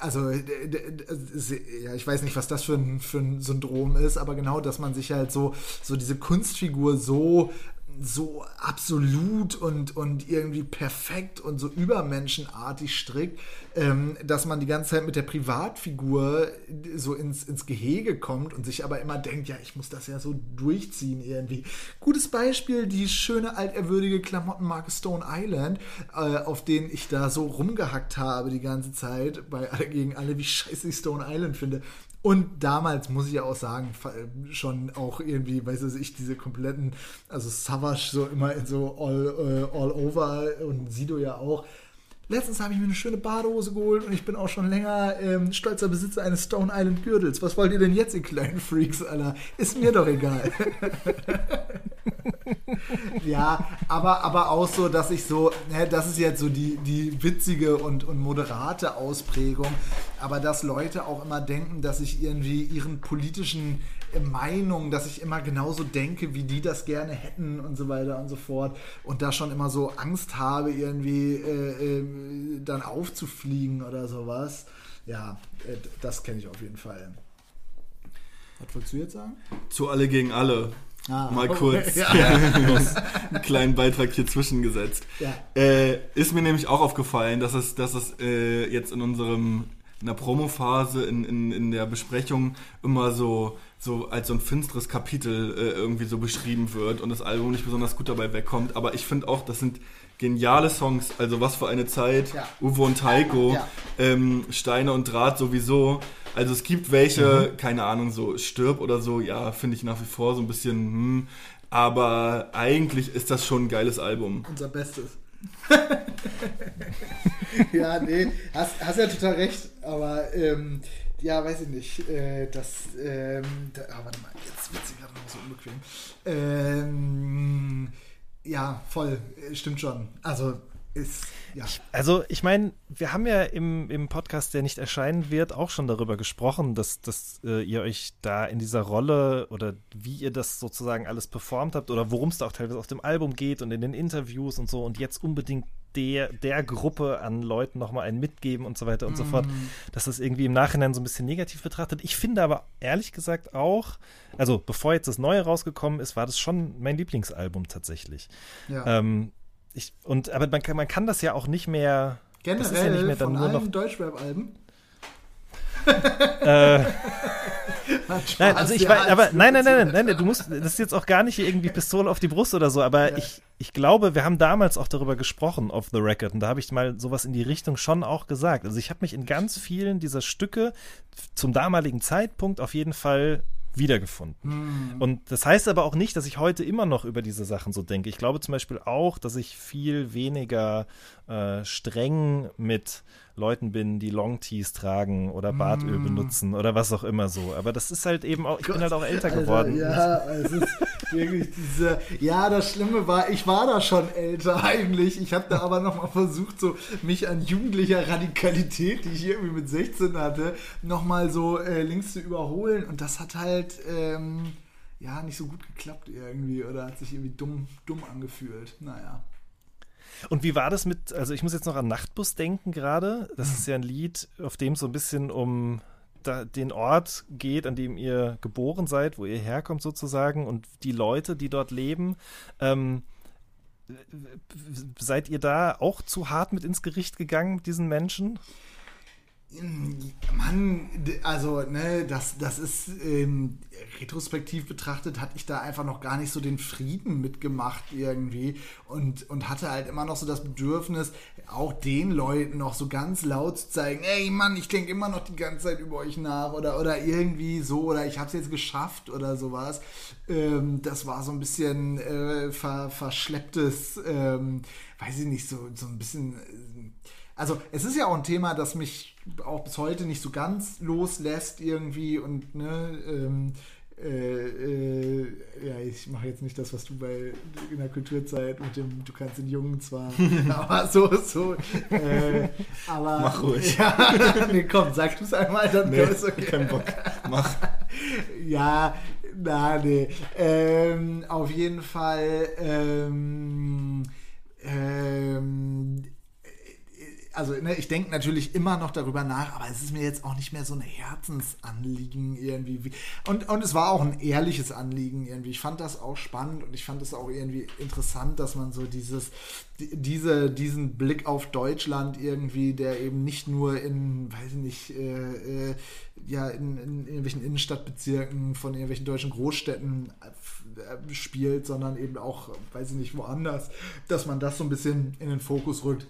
D: also ja, ich weiß nicht, was das für ein, für ein Syndrom ist, aber genau, dass man sich halt so, so diese Kunstfigur so so absolut und, und irgendwie perfekt und so übermenschenartig strickt, ähm, dass man die ganze Zeit mit der Privatfigur so ins, ins Gehege kommt und sich aber immer denkt, ja, ich muss das ja so durchziehen irgendwie. Gutes Beispiel, die schöne altehrwürdige Klamottenmarke Stone Island, äh, auf denen ich da so rumgehackt habe die ganze Zeit, bei [laughs] gegen alle, wie scheiße ich Stone Island finde. Und damals muss ich ja auch sagen, schon auch irgendwie, weiß ich, diese kompletten, also Savage so immer in so all, uh, all over und Sido ja auch. Letztens habe ich mir eine schöne Badehose geholt und ich bin auch schon länger ähm, stolzer Besitzer eines Stone Island Gürtels. Was wollt ihr denn jetzt, ihr kleinen Freaks, Alter? Ist mir doch egal. [laughs] ja, aber, aber auch so, dass ich so, ne, das ist jetzt so die, die witzige und, und moderate Ausprägung, aber dass Leute auch immer denken, dass ich irgendwie ihren politischen Meinungen, dass ich immer genauso denke, wie die das gerne hätten und so weiter und so fort und da schon immer so Angst habe, irgendwie äh, äh, dann aufzufliegen oder sowas. Ja, äh, das kenne ich auf jeden Fall. Was wolltest du jetzt sagen?
C: Zu alle gegen alle. Ah, Mal [laughs] kurz ja. [laughs] einen kleinen Beitrag hier zwischengesetzt. Ja. Äh, ist mir nämlich auch aufgefallen, dass es, dass es äh, jetzt in unserem in der Promophase, in, in, in der Besprechung immer so, so als so ein finsteres Kapitel äh, irgendwie so beschrieben wird und das Album nicht besonders gut dabei wegkommt. Aber ich finde auch, das sind geniale Songs, also was für eine Zeit. Ja. Uwe und Taiko, ja. ähm, Steine und Draht sowieso. Also es gibt welche, mhm. keine Ahnung, so Stirb oder so, ja, finde ich nach wie vor so ein bisschen, hm, aber eigentlich ist das schon ein geiles Album.
D: Unser Bestes. [laughs] ja, nee, hast, hast ja total recht, aber ähm, ja, weiß ich nicht. Äh, das, ähm, da, oh, warte mal, jetzt wird sie gerade noch so unbequem. Ähm, ja, voll, äh, stimmt schon. Also ist, ja.
B: also ich meine, wir haben ja im, im Podcast, der nicht erscheinen wird, auch schon darüber gesprochen, dass, dass äh, ihr euch da in dieser Rolle oder wie ihr das sozusagen alles performt habt oder worum es da auch teilweise auf dem Album geht und in den Interviews und so und jetzt unbedingt der, der Gruppe an Leuten nochmal einen mitgeben und so weiter und mm. so fort, mhm. dass das irgendwie im Nachhinein so ein bisschen negativ betrachtet. Ich finde aber ehrlich gesagt auch, also bevor jetzt das Neue rausgekommen ist, war das schon mein Lieblingsalbum tatsächlich. Ja. Ähm, ich, und, aber man kann, man kann das ja auch nicht mehr.
D: Generell das ja nicht mehr dann von nur allen Deutschrap-Alben?
B: äh, [laughs] Nein, also ich
D: ja,
B: weiß, aber nein, nein, nein, nein, nein, du musst, das ist jetzt auch gar nicht irgendwie Pistole auf die Brust oder so, aber ich, ich glaube, wir haben damals auch darüber gesprochen, off the record, und da habe ich mal sowas in die Richtung schon auch gesagt. Also ich habe mich in ganz vielen dieser Stücke zum damaligen Zeitpunkt auf jeden Fall wiedergefunden. Und das heißt aber auch nicht, dass ich heute immer noch über diese Sachen so denke. Ich glaube zum Beispiel auch, dass ich viel weniger äh, streng mit Leuten bin, die Longtees tragen oder Bartöl benutzen oder was auch immer so. Aber das ist halt eben auch, ich bin halt auch älter
D: Alter,
B: geworden.
D: Ja, es ist wirklich diese. Ja, das Schlimme war, ich war da schon älter eigentlich. Ich habe da aber nochmal versucht, so mich an jugendlicher Radikalität, die ich irgendwie mit 16 hatte, nochmal so äh, links zu überholen. Und das hat halt. Ähm, ja, nicht so gut geklappt irgendwie oder hat sich irgendwie dumm, dumm angefühlt. Naja.
B: Und wie war das mit, also ich muss jetzt noch an Nachtbus denken gerade. Das ist ja ein Lied, auf dem es so ein bisschen um den Ort geht, an dem ihr geboren seid, wo ihr herkommt sozusagen und die Leute, die dort leben. Ähm, seid ihr da auch zu hart mit ins Gericht gegangen mit diesen Menschen?
D: Mann, d- also, ne, das, das ist ähm, retrospektiv betrachtet, hatte ich da einfach noch gar nicht so den Frieden mitgemacht irgendwie und, und hatte halt immer noch so das Bedürfnis, auch den Leuten noch so ganz laut zu zeigen, ey Mann, ich denke immer noch die ganze Zeit über euch nach oder, oder irgendwie so oder ich hab's jetzt geschafft oder sowas. Ähm, das war so ein bisschen äh, ver, verschlepptes, ähm, weiß ich nicht, so, so ein bisschen. Also es ist ja auch ein Thema, das mich auch bis heute nicht so ganz loslässt irgendwie und ne, ähm, äh, äh, ja, ich mache jetzt nicht das, was du bei in der Kulturzeit mit dem, du kannst den Jungen zwar, [laughs] aber so, so, äh, aber
C: Mach ruhig. [laughs]
D: Ja, nee, komm, sag du es einmal, dann
C: Nee,
D: ist okay.
C: kein Bock. Mach. [laughs]
D: Ja, na, nee. Ähm, auf jeden Fall, ähm, ähm, also ne, ich denke natürlich immer noch darüber nach, aber es ist mir jetzt auch nicht mehr so ein Herzensanliegen irgendwie. Wie- Und, und es war auch ein ehrliches Anliegen irgendwie. Ich fand das auch spannend und ich fand es auch irgendwie interessant, dass man so dieses, die- diese, diesen Blick auf Deutschland irgendwie, der eben nicht nur in, weiß ich nicht, äh, äh, ja, in, in irgendwelchen Innenstadtbezirken von irgendwelchen deutschen Großstädten äh, spielt, sondern eben auch, weiß ich nicht, woanders, dass man das so ein bisschen in den Fokus rückt.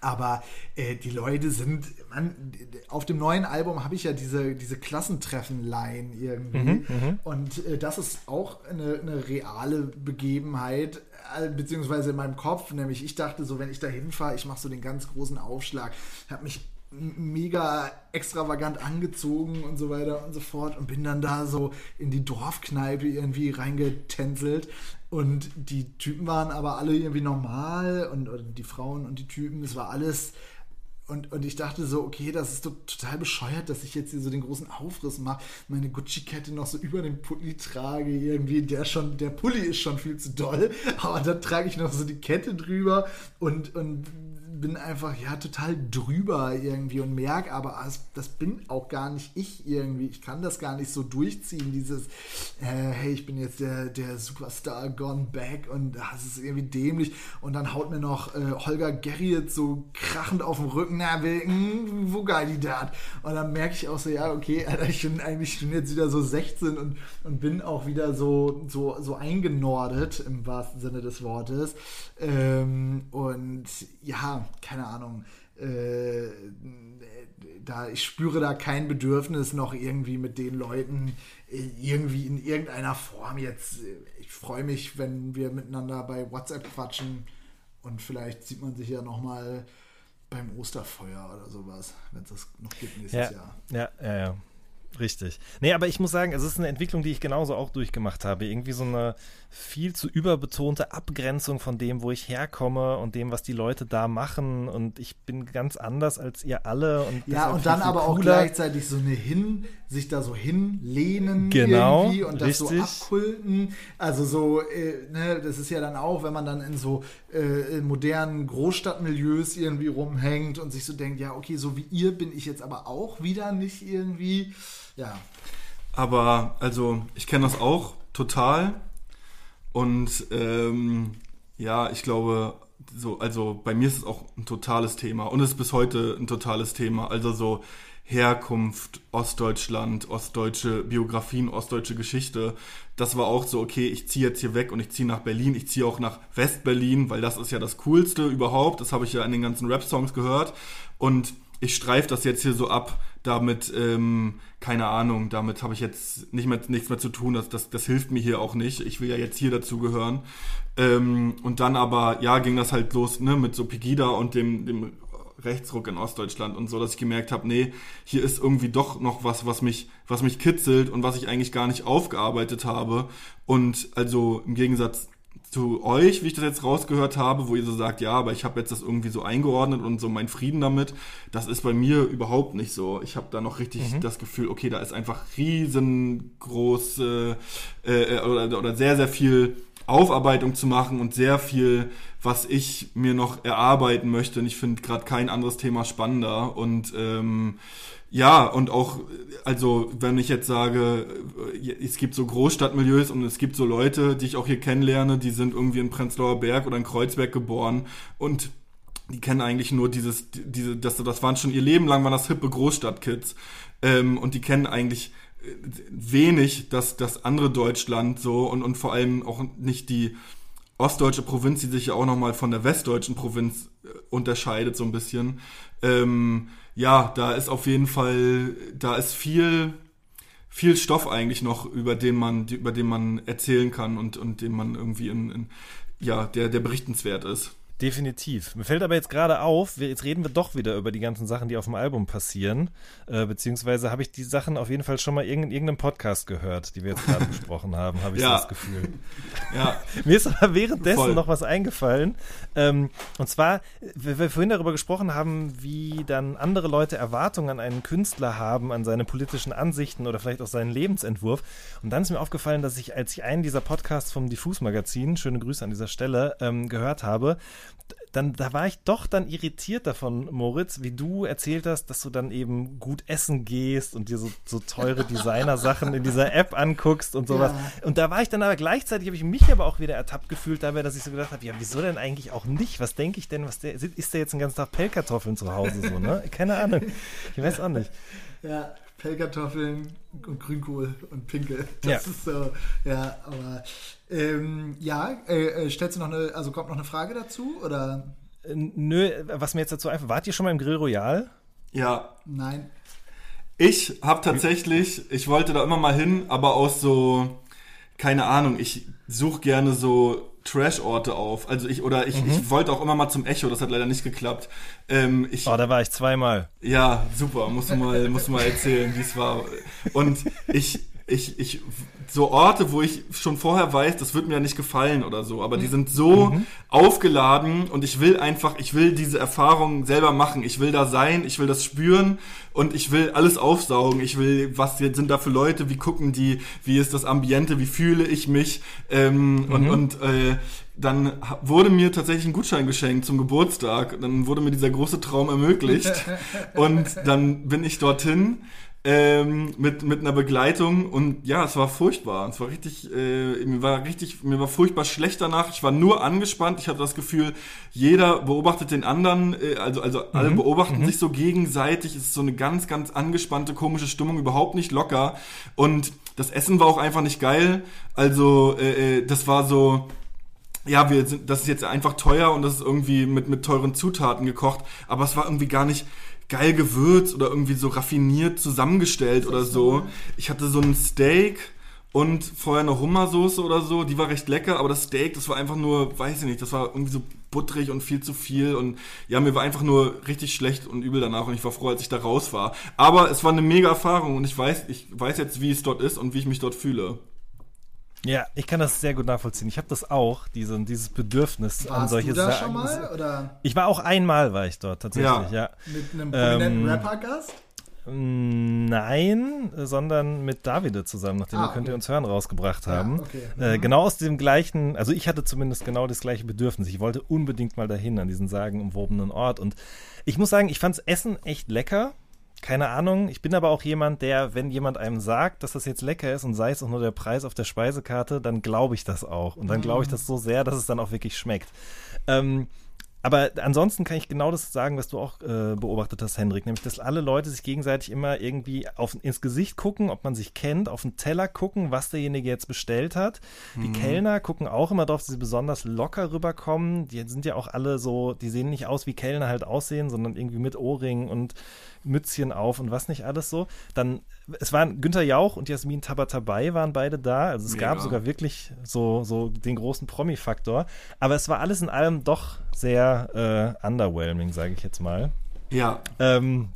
D: Aber äh, die Leute sind, man, auf dem neuen Album habe ich ja diese, diese Klassentreffen-Line irgendwie. Und äh, das ist auch eine, eine reale Begebenheit, äh, beziehungsweise in meinem Kopf. Nämlich, ich dachte so, wenn ich da hinfahre, ich mache so den ganz großen Aufschlag, habe mich mega extravagant angezogen und so weiter und so fort und bin dann da so in die Dorfkneipe irgendwie reingetänzelt und die Typen waren aber alle irgendwie normal und, und die Frauen und die Typen, es war alles. Und, und ich dachte so, okay, das ist doch total bescheuert, dass ich jetzt hier so den großen Aufriss mache, meine Gucci-Kette noch so über den Pulli trage, irgendwie, der schon, der Pulli ist schon viel zu doll, [laughs] aber dann trage ich noch so die Kette drüber und, und bin einfach, ja, total drüber irgendwie und merke aber, ah, das, bin auch gar nicht ich irgendwie. Ich kann das gar nicht so durchziehen, dieses, äh, hey, ich bin jetzt der, der Superstar gone back und das ist irgendwie dämlich. Und dann haut mir noch äh, Holger Gerriet so krachend auf den Rücken, na, will, mh, wo geil die dat? Und dann merke ich auch so, ja, okay, Alter, ich bin eigentlich schon jetzt wieder so 16 und, und bin auch wieder so, so, so eingenordet im wahrsten Sinne des Wortes. Ähm, und ja, keine Ahnung. Äh, da, ich spüre da kein Bedürfnis noch irgendwie mit den Leuten äh, irgendwie in irgendeiner Form jetzt. äh, Ich freue mich, wenn wir miteinander bei WhatsApp quatschen und vielleicht sieht man sich ja nochmal beim Osterfeuer oder sowas, wenn es das noch gibt nächstes
B: Ja,
D: Jahr.
B: ja, ja, ja. Richtig. Nee, aber ich muss sagen, es ist eine Entwicklung, die ich genauso auch durchgemacht habe. Irgendwie so eine viel zu überbetonte Abgrenzung von dem, wo ich herkomme und dem, was die Leute da machen. Und ich bin ganz anders als ihr alle. Und
D: Ja, und dann aber auch
B: cooler.
D: gleichzeitig so eine hin, sich da so hinlehnen
B: Genau,
D: irgendwie und das so
B: richtig.
D: abkulten. Also so, äh, ne, das ist ja dann auch, wenn man dann in so äh, modernen Großstadtmilieus irgendwie rumhängt und sich so denkt, ja, okay, so wie ihr bin ich jetzt aber auch wieder nicht irgendwie. Ja,
C: Aber also ich kenne das auch total und ähm, ja, ich glaube, so also bei mir ist es auch ein totales Thema und ist bis heute ein totales Thema. Also so Herkunft, Ostdeutschland, ostdeutsche Biografien, ostdeutsche Geschichte. Das war auch so, okay, ich ziehe jetzt hier weg und ich ziehe nach Berlin. Ich ziehe auch nach Westberlin, weil das ist ja das Coolste überhaupt. Das habe ich ja in den ganzen Rap-Songs gehört. Und ich streife das jetzt hier so ab. Damit, ähm, keine Ahnung, damit habe ich jetzt nicht mehr, nichts mehr zu tun. Das, das, das hilft mir hier auch nicht. Ich will ja jetzt hier dazugehören. Ähm, und dann aber, ja, ging das halt los ne, mit so Pegida und dem, dem Rechtsruck in Ostdeutschland und so, dass ich gemerkt habe, nee, hier ist irgendwie doch noch was, was mich, was mich kitzelt und was ich eigentlich gar nicht aufgearbeitet habe. Und also im Gegensatz zu euch, wie ich das jetzt rausgehört habe, wo ihr so sagt, ja, aber ich habe jetzt das irgendwie so eingeordnet und so mein Frieden damit, das ist bei mir überhaupt nicht so. Ich habe da noch richtig mhm. das Gefühl, okay, da ist einfach riesengroß äh, äh, oder, oder sehr, sehr viel Aufarbeitung zu machen und sehr viel, was ich mir noch erarbeiten möchte. Und ich finde gerade kein anderes Thema spannender. Und ähm, ja, und auch, also wenn ich jetzt sage, äh, es gibt so Großstadtmilieus und es gibt so Leute, die ich auch hier kennenlerne, die sind irgendwie in Prenzlauer Berg oder in Kreuzberg geboren und die kennen eigentlich nur dieses, diese, das, das waren schon ihr Leben lang waren das hippe Großstadtkids ähm, und die kennen eigentlich wenig das, das andere Deutschland so und, und vor allem auch nicht die ostdeutsche Provinz, die sich ja auch nochmal von der westdeutschen Provinz äh, unterscheidet so ein bisschen. Ähm, ja, da ist auf jeden Fall, da ist viel, viel Stoff eigentlich noch, über den man, über den man erzählen kann und, und den man irgendwie in, in ja, der, der berichtenswert ist.
B: Definitiv. Mir fällt aber jetzt gerade auf, wir, jetzt reden wir doch wieder über die ganzen Sachen, die auf dem Album passieren. Äh, beziehungsweise habe ich die Sachen auf jeden Fall schon mal in irgendeinem Podcast gehört, die wir jetzt gerade [laughs] besprochen haben, habe ich ja. so das Gefühl. [laughs] Ja. [laughs] Mir ist aber währenddessen Voll. noch was eingefallen. Ähm, und zwar, weil wir vorhin darüber gesprochen haben, wie dann andere Leute Erwartungen an einen Künstler haben, an seine politischen Ansichten oder vielleicht auch seinen Lebensentwurf. Und dann ist mir aufgefallen, dass ich, als ich einen dieser Podcasts vom Diffus-Magazin, schöne Grüße an dieser Stelle, ähm, gehört habe, dann da war ich doch dann irritiert davon, Moritz, wie du erzählt hast, dass du dann eben gut essen gehst und dir so, so teure Designer-Sachen in dieser App anguckst und sowas. Ja. Und da war ich dann aber gleichzeitig, habe ich mich aber auch wieder ertappt gefühlt dabei, dass ich so gedacht habe, ja, wieso denn eigentlich auch nicht? Was denke ich denn? Was der, ist der jetzt den ganzen Tag Pellkartoffeln zu Hause so, ne? Keine Ahnung. Ich weiß auch nicht.
D: Ja, Pellkartoffeln und Grünkohl und Pinkel. Das ja. ist so, ja, aber ähm, ja, äh, äh, stellst du noch eine, also kommt noch eine Frage dazu oder?
B: Äh, nö, was mir jetzt dazu einfach, wart ihr schon mal im Grill Royal?
C: Ja.
D: Nein.
C: Ich habe tatsächlich, ich wollte da immer mal hin, aber aus so, keine Ahnung, ich suche gerne so Trash-Orte auf. Also ich, oder ich, mhm. ich wollte auch immer mal zum Echo, das hat leider nicht geklappt. Ähm, ich,
B: oh, da war ich zweimal.
C: Ja, super, musst du mal, musst du mal erzählen, wie es war. Und ich, ich, ich, so Orte, wo ich schon vorher weiß, das wird mir ja nicht gefallen oder so, aber die mhm. sind so mhm. aufgeladen und ich will einfach, ich will diese Erfahrung selber machen. Ich will da sein, ich will das spüren und ich will alles aufsaugen. Ich will, was sind da für Leute, wie gucken die, wie ist das Ambiente, wie fühle ich mich ähm, mhm. und, und äh, dann wurde mir tatsächlich ein Gutschein geschenkt zum Geburtstag. Dann wurde mir dieser große Traum ermöglicht. [laughs] und dann bin ich dorthin ähm, mit, mit einer Begleitung und ja, es war furchtbar. Es war richtig, äh, mir war richtig, mir war furchtbar schlecht danach. Ich war nur angespannt. Ich hatte das Gefühl, jeder beobachtet den anderen, äh, also, also alle mhm. beobachten mhm. sich so gegenseitig. Es ist so eine ganz, ganz angespannte, komische Stimmung, überhaupt nicht locker. Und das Essen war auch einfach nicht geil. Also, äh, äh das war so, ja, wir sind, das ist jetzt einfach teuer und das ist irgendwie mit, mit teuren Zutaten gekocht, aber es war irgendwie gar nicht, geil gewürzt oder irgendwie so raffiniert zusammengestellt oder so. Ich hatte so ein Steak und vorher eine Hummersoße oder so, die war recht lecker, aber das Steak, das war einfach nur, weiß ich nicht, das war irgendwie so butterig und viel zu viel und ja, mir war einfach nur richtig schlecht und übel danach und ich war froh, als ich da raus war. Aber es war eine mega Erfahrung und ich weiß, ich weiß jetzt, wie es dort ist und wie ich mich dort fühle.
B: Ja, ich kann das sehr gut nachvollziehen. Ich habe das auch, diese, dieses Bedürfnis
D: Warst
B: an solche
D: Sachen. schon mal? Oder?
B: Ich war auch einmal, war ich dort tatsächlich, ja. ja.
D: Mit einem prominenten ähm, Rapper-Gast?
B: Nein, sondern mit Davide zusammen, nachdem ah, wir Könnt ihr uns hören rausgebracht haben. Ja, okay. äh, mhm. genau aus dem gleichen, also ich hatte zumindest genau das gleiche Bedürfnis. Ich wollte unbedingt mal dahin, an diesen sagenumwobenen Ort. Und ich muss sagen, ich fand's Essen echt lecker keine Ahnung. Ich bin aber auch jemand, der, wenn jemand einem sagt, dass das jetzt lecker ist und sei es auch nur der Preis auf der Speisekarte, dann glaube ich das auch. Und dann glaube ich mhm. das so sehr, dass es dann auch wirklich schmeckt. Ähm, aber ansonsten kann ich genau das sagen, was du auch äh, beobachtet hast, Hendrik, nämlich, dass alle Leute sich gegenseitig immer irgendwie auf, ins Gesicht gucken, ob man sich kennt, auf den Teller gucken, was derjenige jetzt bestellt hat. Die
C: Mhm.
B: Kellner gucken auch immer darauf, dass sie besonders locker rüberkommen. Die sind ja auch alle so, die sehen nicht aus, wie Kellner halt aussehen, sondern irgendwie mit Ohrringen und Mützchen auf und was nicht alles so. Dann, es waren Günther Jauch und Jasmin Tabatabai waren beide da. Also es
C: Mega.
B: gab sogar wirklich so, so den großen Promi-Faktor. Aber es war alles in allem doch sehr äh, underwhelming, sage ich jetzt mal.
C: Ja,
B: Ähm,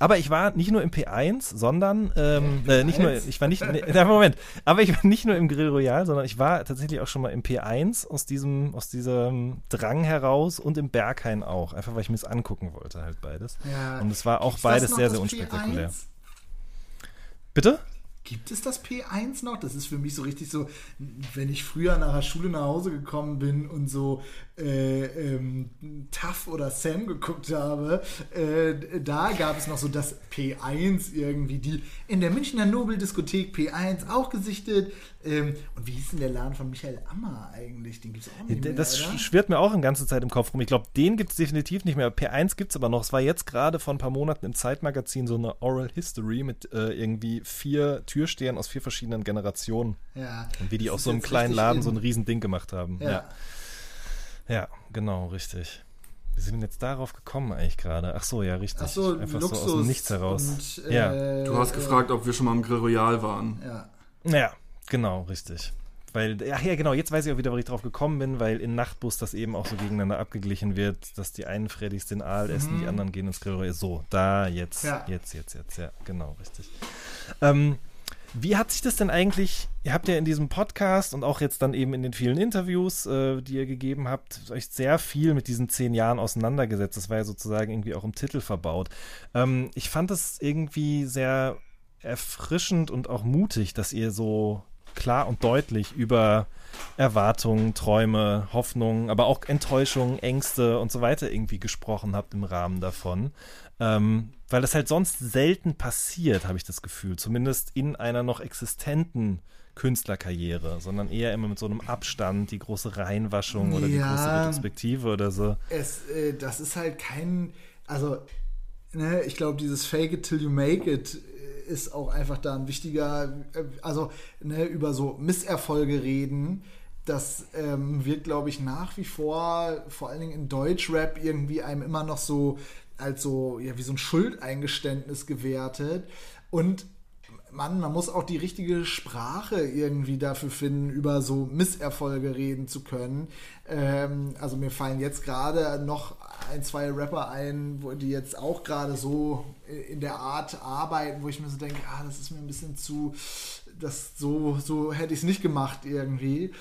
B: aber ich war nicht nur im P1, sondern ähm, äh, nicht nur, ich war nicht, nee, [laughs] Moment, aber ich war nicht nur im Grill Royal, sondern ich war tatsächlich auch schon mal im P1 aus diesem, aus diesem Drang heraus und im Berghain auch, einfach weil ich mir es angucken wollte, halt beides.
D: Ja.
B: Und es war auch
D: Gibt's das
B: beides sehr,
D: das
B: sehr unspektakulär.
D: P1?
B: Bitte?
D: Gibt es das P1 noch? Das ist für mich so richtig so, wenn ich früher nach der Schule nach Hause gekommen bin und so äh, ähm, Tough oder Sam geguckt habe, äh, da gab es noch so das P1 irgendwie, die in der Münchner Nobeldiskothek P1 auch gesichtet. Ähm, und wie hieß denn der Laden von Michael Ammer eigentlich? Den gibt es auch nicht mehr,
B: Das
D: oder?
B: schwirrt mir auch eine ganze Zeit im Kopf rum. Ich glaube, den gibt es definitiv nicht mehr. P1 gibt es aber noch. Es war jetzt gerade vor ein paar Monaten im Zeitmagazin so eine Oral History mit äh, irgendwie vier Türstehern aus vier verschiedenen Generationen.
D: Ja.
B: Und wie die aus so einem kleinen Laden
D: in.
B: so ein Riesending gemacht haben.
D: Ja.
B: Ja. Ja, genau, richtig. Wir sind jetzt darauf gekommen eigentlich gerade. Ach so, ja, richtig.
D: Ach so,
B: Einfach
D: Luxus
B: so aus dem Nichts heraus.
D: Und, äh,
B: Ja.
C: du hast gefragt, ob wir schon mal im Grill Royal waren.
D: Ja.
B: Ja, genau, richtig. Weil, ach ja, genau, jetzt weiß ich auch wieder, wo ich drauf gekommen bin, weil in Nachtbus das eben auch so gegeneinander abgeglichen wird, dass die einen Freddys den Aal essen, die anderen gehen ins Grill. So, da, jetzt,
D: Mhm. Ja.
B: jetzt, jetzt, jetzt, ja, genau, richtig. Ähm, wie hat sich das denn eigentlich, ihr habt ja in diesem Podcast und auch jetzt dann eben in den vielen Interviews, äh, die ihr gegeben habt, euch sehr viel mit diesen zehn Jahren auseinandergesetzt. Das war ja sozusagen irgendwie auch im Titel verbaut. Ähm, ich fand es irgendwie sehr erfrischend und auch mutig, dass ihr so klar und deutlich über Erwartungen, Träume, Hoffnungen, aber auch Enttäuschungen, Ängste und so weiter irgendwie gesprochen habt im Rahmen davon. Ähm, weil das halt sonst selten passiert, habe ich das Gefühl. Zumindest in einer noch existenten Künstlerkarriere, sondern eher immer mit so einem Abstand, die große Reinwaschung oder die
D: Ja.
B: große Retrospektive oder so.
D: es, äh, das ist halt kein, also, ne, ich glaube, dieses Fake it till you make it äh, ist auch einfach da ein wichtiger, äh, also, ne, über so Misserfolge reden. Das ähm, wird, glaube ich, nach wie vor, vor allen Dingen in Deutschrap, irgendwie einem immer noch so als so, ja, wie so ein Schuldeingeständnis gewertet. Und Mann, man muss auch die richtige Sprache irgendwie dafür finden, über so Misserfolge reden zu können. Ähm, also mir fallen jetzt gerade noch ein, zwei Rapper ein, wo die jetzt auch gerade so in der Art arbeiten, wo ich mir so denke, ah, das ist mir ein bisschen zu, das so, so hätte ich es nicht gemacht irgendwie.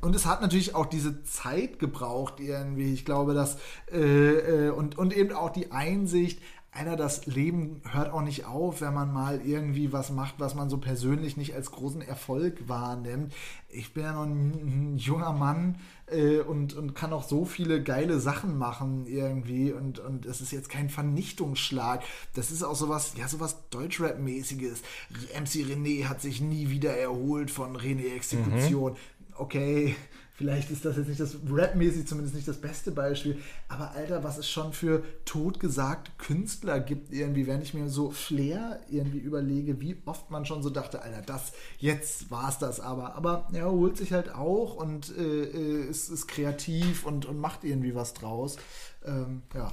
D: Und es hat natürlich auch diese Zeit gebraucht irgendwie. Ich glaube, dass äh, äh, und, und eben auch die Einsicht, einer, das Leben hört auch nicht auf, wenn man mal irgendwie was macht, was man so persönlich nicht als großen Erfolg wahrnimmt. Ich bin ja noch ein, ein junger Mann äh, und, und kann auch so viele geile Sachen machen irgendwie und, und es ist jetzt kein Vernichtungsschlag. Das ist auch sowas, ja, sowas Deutschrap-mäßiges. MC René hat sich nie wieder erholt von René-Exekution. Okay, Vielleicht ist das jetzt nicht das Rap-mäßig zumindest nicht das beste Beispiel. Aber Alter, was es schon für totgesagte Künstler gibt, irgendwie, wenn ich mir so Flair irgendwie überlege, wie oft man schon so dachte, Alter, das, jetzt war es das aber. Aber er holt sich halt auch und äh, äh, ist, ist kreativ und, und macht irgendwie was draus. Ähm, ja.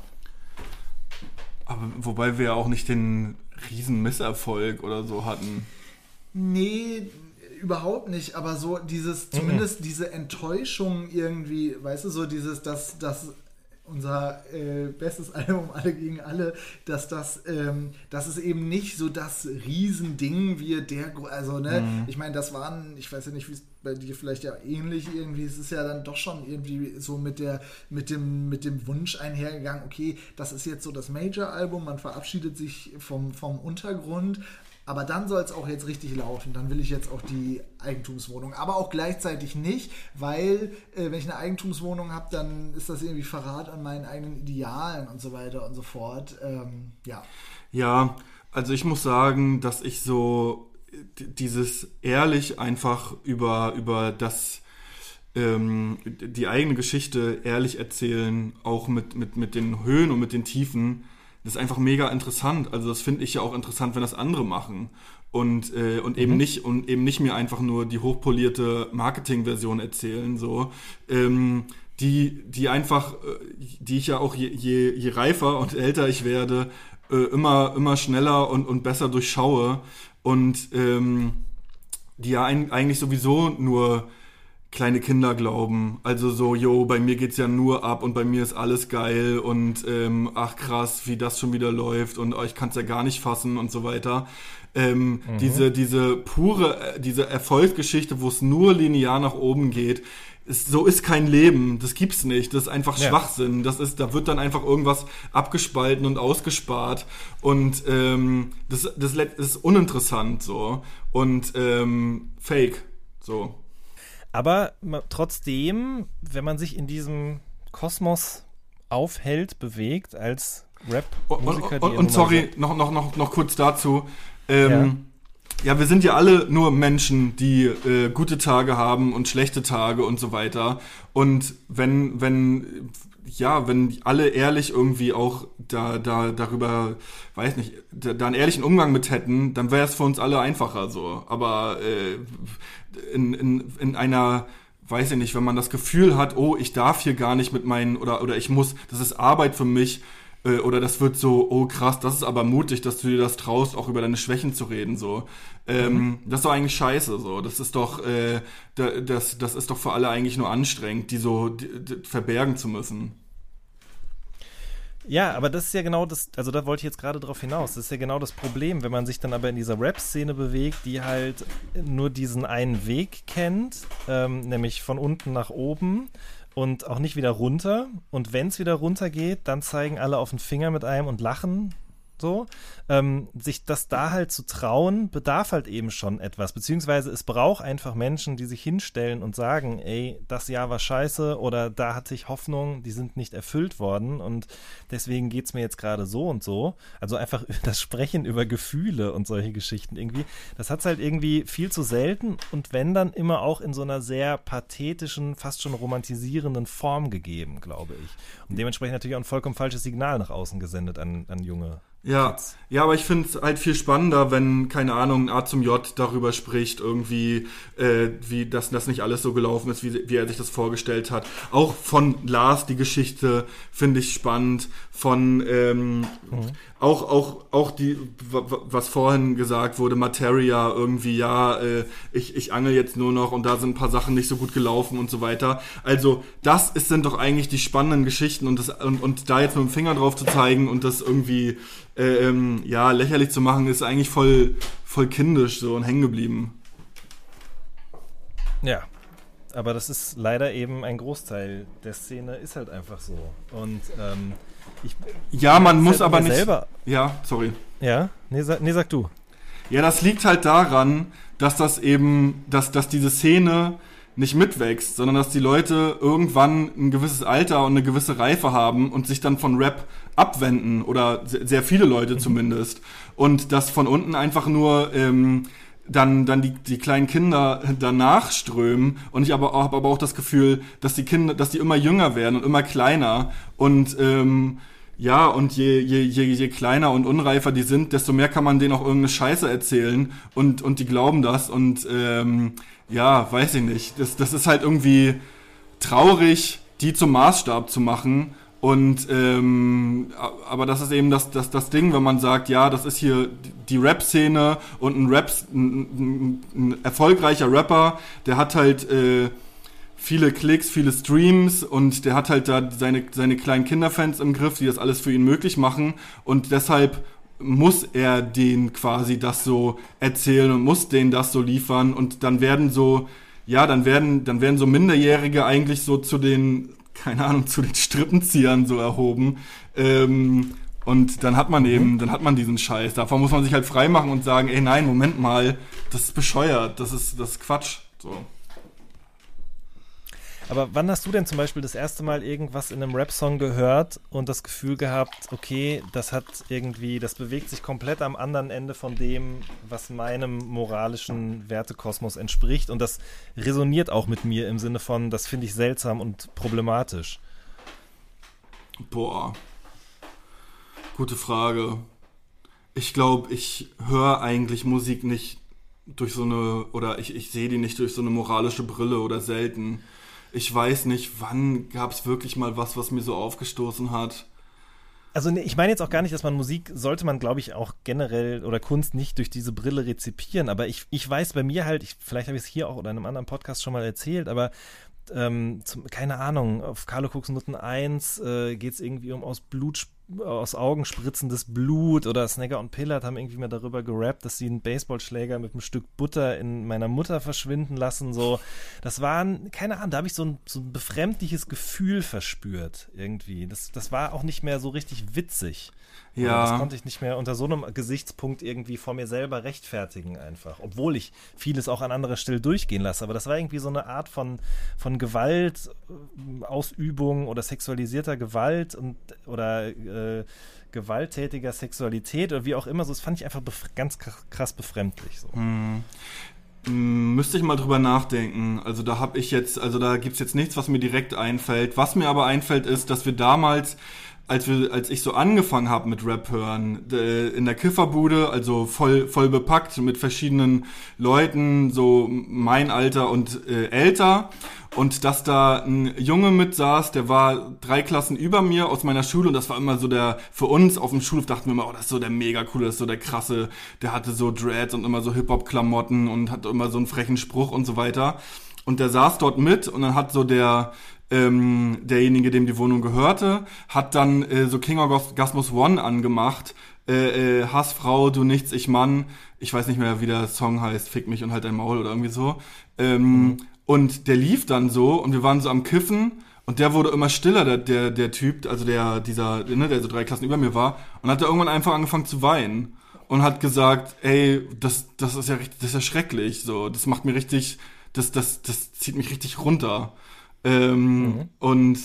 C: Aber wobei wir ja auch nicht den riesen Misserfolg oder so hatten.
D: Nee, überhaupt nicht, aber so dieses, zumindest diese Enttäuschung irgendwie, weißt du, so dieses, dass, dass unser äh, bestes [laughs] Album Alle gegen Alle, dass das, ähm, das ist eben nicht so das Riesending wie der, also ne, ich meine, das waren, ich weiß ja nicht, wie es bei dir vielleicht ja ähnlich irgendwie, es ist ja dann doch schon irgendwie so mit der, mit dem, mit dem Wunsch einhergegangen, okay, das ist jetzt so das Major-Album, man verabschiedet sich vom, vom Untergrund, aber dann soll es auch jetzt richtig laufen. Dann will ich jetzt auch die Eigentumswohnung. Aber auch gleichzeitig nicht, weil äh, wenn ich eine Eigentumswohnung habe, dann ist das irgendwie Verrat an meinen eigenen Idealen und so weiter und so fort. Ähm, ja.
C: Ja, also ich muss sagen, dass ich so dieses ehrlich einfach über, über das ähm, die eigene Geschichte ehrlich erzählen, auch mit, mit, mit den Höhen und mit den Tiefen, das ist einfach mega interessant. Also das finde ich ja auch interessant, wenn das andere machen. Und, äh, und eben nicht und eben nicht mir einfach nur die hochpolierte Marketingversion erzählen, so. Ähm, die, die einfach, äh, die ich ja auch je, je, je reifer und älter ich werde, äh, immer, immer schneller und, und besser durchschaue. Und ähm, die ja ein, eigentlich sowieso nur kleine Kinder glauben. Also so, yo, bei mir geht's ja nur ab und bei mir ist alles geil und ähm, ach krass, wie das schon wieder läuft und oh, ich kann's ja gar nicht fassen und so weiter. Ähm, mhm. Diese, diese pure, äh, diese Erfolgsgeschichte, wo es nur linear nach oben geht, ist, so ist kein Leben. Das gibt's nicht. Das ist einfach ja. Schwachsinn. Das ist, da wird dann einfach irgendwas abgespalten und ausgespart und ähm, das, das, das ist uninteressant so und ähm, fake so.
B: Aber trotzdem, wenn man sich in diesem Kosmos aufhält, bewegt als Rap-Musiker.
C: Und, und, und sorry, noch, noch, noch, noch kurz dazu. Ähm, ja. ja. wir sind ja alle nur Menschen, die äh, gute Tage haben und schlechte Tage und so weiter. Und wenn, wenn, ja, wenn alle ehrlich irgendwie auch da, da, darüber, weiß nicht, da, da einen ehrlichen Umgang mit hätten, dann wäre es für uns alle einfacher so. Aber äh, in, in, in einer, weiß ich nicht, wenn man das Gefühl hat, oh, ich darf hier gar nicht mit meinen, oder, oder ich muss, das ist Arbeit für mich, äh, oder das wird so, oh krass, das ist aber mutig, dass du dir das traust, auch über deine Schwächen zu reden, so. Ähm, mhm. Das ist doch eigentlich scheiße, so. Das ist doch, äh, das, das ist doch für alle eigentlich nur anstrengend, die so die, die verbergen zu müssen.
B: Ja, aber das ist ja genau das, also da wollte ich jetzt gerade drauf hinaus. Das ist ja genau das Problem, wenn man sich dann aber in dieser Rap-Szene bewegt, die halt nur diesen einen Weg kennt, ähm, nämlich von unten nach oben und auch nicht wieder runter. Und wenn es wieder runter geht, dann zeigen alle auf den Finger mit einem und lachen so, ähm, sich das da halt zu trauen, bedarf halt eben schon etwas. Beziehungsweise es braucht einfach Menschen, die sich hinstellen und sagen, ey, das Jahr war scheiße oder da hatte ich Hoffnung, die sind nicht erfüllt worden und deswegen geht es mir jetzt gerade so und so. Also einfach [laughs] das Sprechen über Gefühle und solche Geschichten irgendwie, das hat es halt irgendwie viel zu selten und wenn dann immer auch in so einer sehr pathetischen, fast schon romantisierenden Form gegeben, glaube ich. Und dementsprechend natürlich auch ein vollkommen falsches Signal nach außen gesendet an, an junge
C: ja, ja, aber ich finde es halt viel spannender, wenn, keine Ahnung, A zum J darüber spricht, irgendwie, äh, wie das, das nicht alles so gelaufen ist, wie, wie er sich das vorgestellt hat. Auch von Lars die Geschichte finde ich spannend. Von ähm, mhm. auch, auch, auch die, was vorhin gesagt wurde, Materia irgendwie, ja, äh, ich, ich angel jetzt nur noch und da sind ein paar Sachen nicht so gut gelaufen und so weiter. Also, das ist, sind doch eigentlich die spannenden Geschichten und, das, und, und da jetzt mit dem Finger drauf zu zeigen und das irgendwie ähm, ja, lächerlich zu machen, ist eigentlich voll, voll kindisch so und hängen geblieben.
B: Ja, aber das ist leider eben ein Großteil der Szene, ist halt einfach so. Und ähm,
C: ich, ja, man muss halt aber nicht. Selber. Ja, sorry.
B: Ja, nee, sag, nee, sag du.
C: Ja, das liegt halt daran, dass das eben, dass, dass diese Szene nicht mitwächst, sondern dass die Leute irgendwann ein gewisses Alter und eine gewisse Reife haben und sich dann von Rap abwenden oder sehr viele Leute zumindest. Und dass von unten einfach nur ähm, dann dann die, die kleinen Kinder danach strömen. Und ich aber habe aber auch das Gefühl, dass die Kinder, dass die immer jünger werden und immer kleiner. Und ähm, ja, und je, je, je, je kleiner und unreifer die sind, desto mehr kann man denen auch irgendeine Scheiße erzählen und, und die glauben das und ähm, ja, weiß ich nicht. Das, das ist halt irgendwie traurig, die zum Maßstab zu machen. Und ähm, aber das ist eben das, das, das Ding, wenn man sagt, ja, das ist hier die Rap-Szene und ein Rap, ein, ein, erfolgreicher Rapper, der hat halt äh, viele Klicks, viele Streams und der hat halt da seine, seine kleinen Kinderfans im Griff, die das alles für ihn möglich machen. Und deshalb muss er den quasi das so erzählen und muss denen das so liefern und dann werden so, ja, dann werden, dann werden so Minderjährige eigentlich so zu den, keine Ahnung, zu den Strippenziehern so erhoben. Ähm, und dann hat man eben, dann hat man diesen Scheiß. Davon muss man sich halt freimachen und sagen, ey, nein, Moment mal, das ist bescheuert, das ist, das ist Quatsch. So.
B: Aber wann hast du denn zum Beispiel das erste Mal irgendwas in einem Rap-Song gehört und das Gefühl gehabt, okay, das hat irgendwie, das bewegt sich komplett am anderen Ende von dem, was meinem moralischen Wertekosmos entspricht und das resoniert auch mit mir im Sinne von, das finde ich seltsam und problematisch?
C: Boah. Gute Frage. Ich glaube, ich höre eigentlich Musik nicht durch so eine, oder ich, ich sehe die nicht durch so eine moralische Brille oder selten. Ich weiß nicht, wann gab es wirklich mal was, was mir so aufgestoßen hat.
B: Also ich meine jetzt auch gar nicht, dass man Musik, sollte man glaube ich auch generell oder Kunst nicht durch diese Brille rezipieren, aber ich, ich weiß bei mir halt, ich, vielleicht habe ich es hier auch oder in einem anderen Podcast schon mal erzählt, aber ähm, zum, keine Ahnung, auf Carlo Cooks Nutten 1 äh, geht es irgendwie um aus Blut, aus Augen spritzendes Blut oder Snagger und Pillard haben irgendwie mal darüber gerappt, dass sie einen Baseballschläger mit einem Stück Butter in meiner Mutter verschwinden lassen. So, das waren, keine Ahnung, da habe ich so ein, so ein befremdliches Gefühl verspürt irgendwie. Das, das war auch nicht mehr so richtig witzig. Ja. Das konnte ich nicht mehr unter so einem Gesichtspunkt irgendwie vor mir selber rechtfertigen einfach. Obwohl ich vieles auch an anderer Stelle durchgehen lasse. Aber das war irgendwie so eine Art von, von Gewalt, äh, Ausübung oder sexualisierter Gewalt und oder äh, gewalttätiger Sexualität oder wie auch immer. So, das fand ich einfach ganz krass befremdlich. So. Hm.
C: hm. Müsste ich mal drüber nachdenken. Also da habe ich jetzt, also da gibt es jetzt nichts, was mir direkt einfällt. Was mir aber einfällt, ist, dass wir damals als wir, als ich so angefangen habe mit Rap hören, in der Kifferbude, also voll, voll bepackt mit verschiedenen Leuten, so mein Alter und äh, älter. Und dass da ein Junge mit saß, der war drei Klassen über mir aus meiner Schule und das war immer so der, für uns auf dem Schulhof dachten wir immer, oh, das ist so der mega coole, das ist so der krasse, der hatte so Dreads und immer so Hip-Hop-Klamotten und hat immer so einen frechen Spruch und so weiter. Und der saß dort mit und dann hat so der, ähm, derjenige, dem die Wohnung gehörte, hat dann äh, so King Orgasmus One angemacht. Äh, äh, Hassfrau, du nichts, ich Mann. Ich weiß nicht mehr, wie der Song heißt, Fick mich und halt dein Maul oder irgendwie so. Ähm, mhm. Und der lief dann so und wir waren so am Kiffen und der wurde immer stiller, der, der, der Typ, also der, dieser, ne, der so drei Klassen über mir war, und hat da irgendwann einfach angefangen zu weinen und hat gesagt, ey, das, das ist ja richtig, das ist ja schrecklich, so, das macht mir richtig, das, das, das zieht mich richtig runter. Ähm, mhm. Und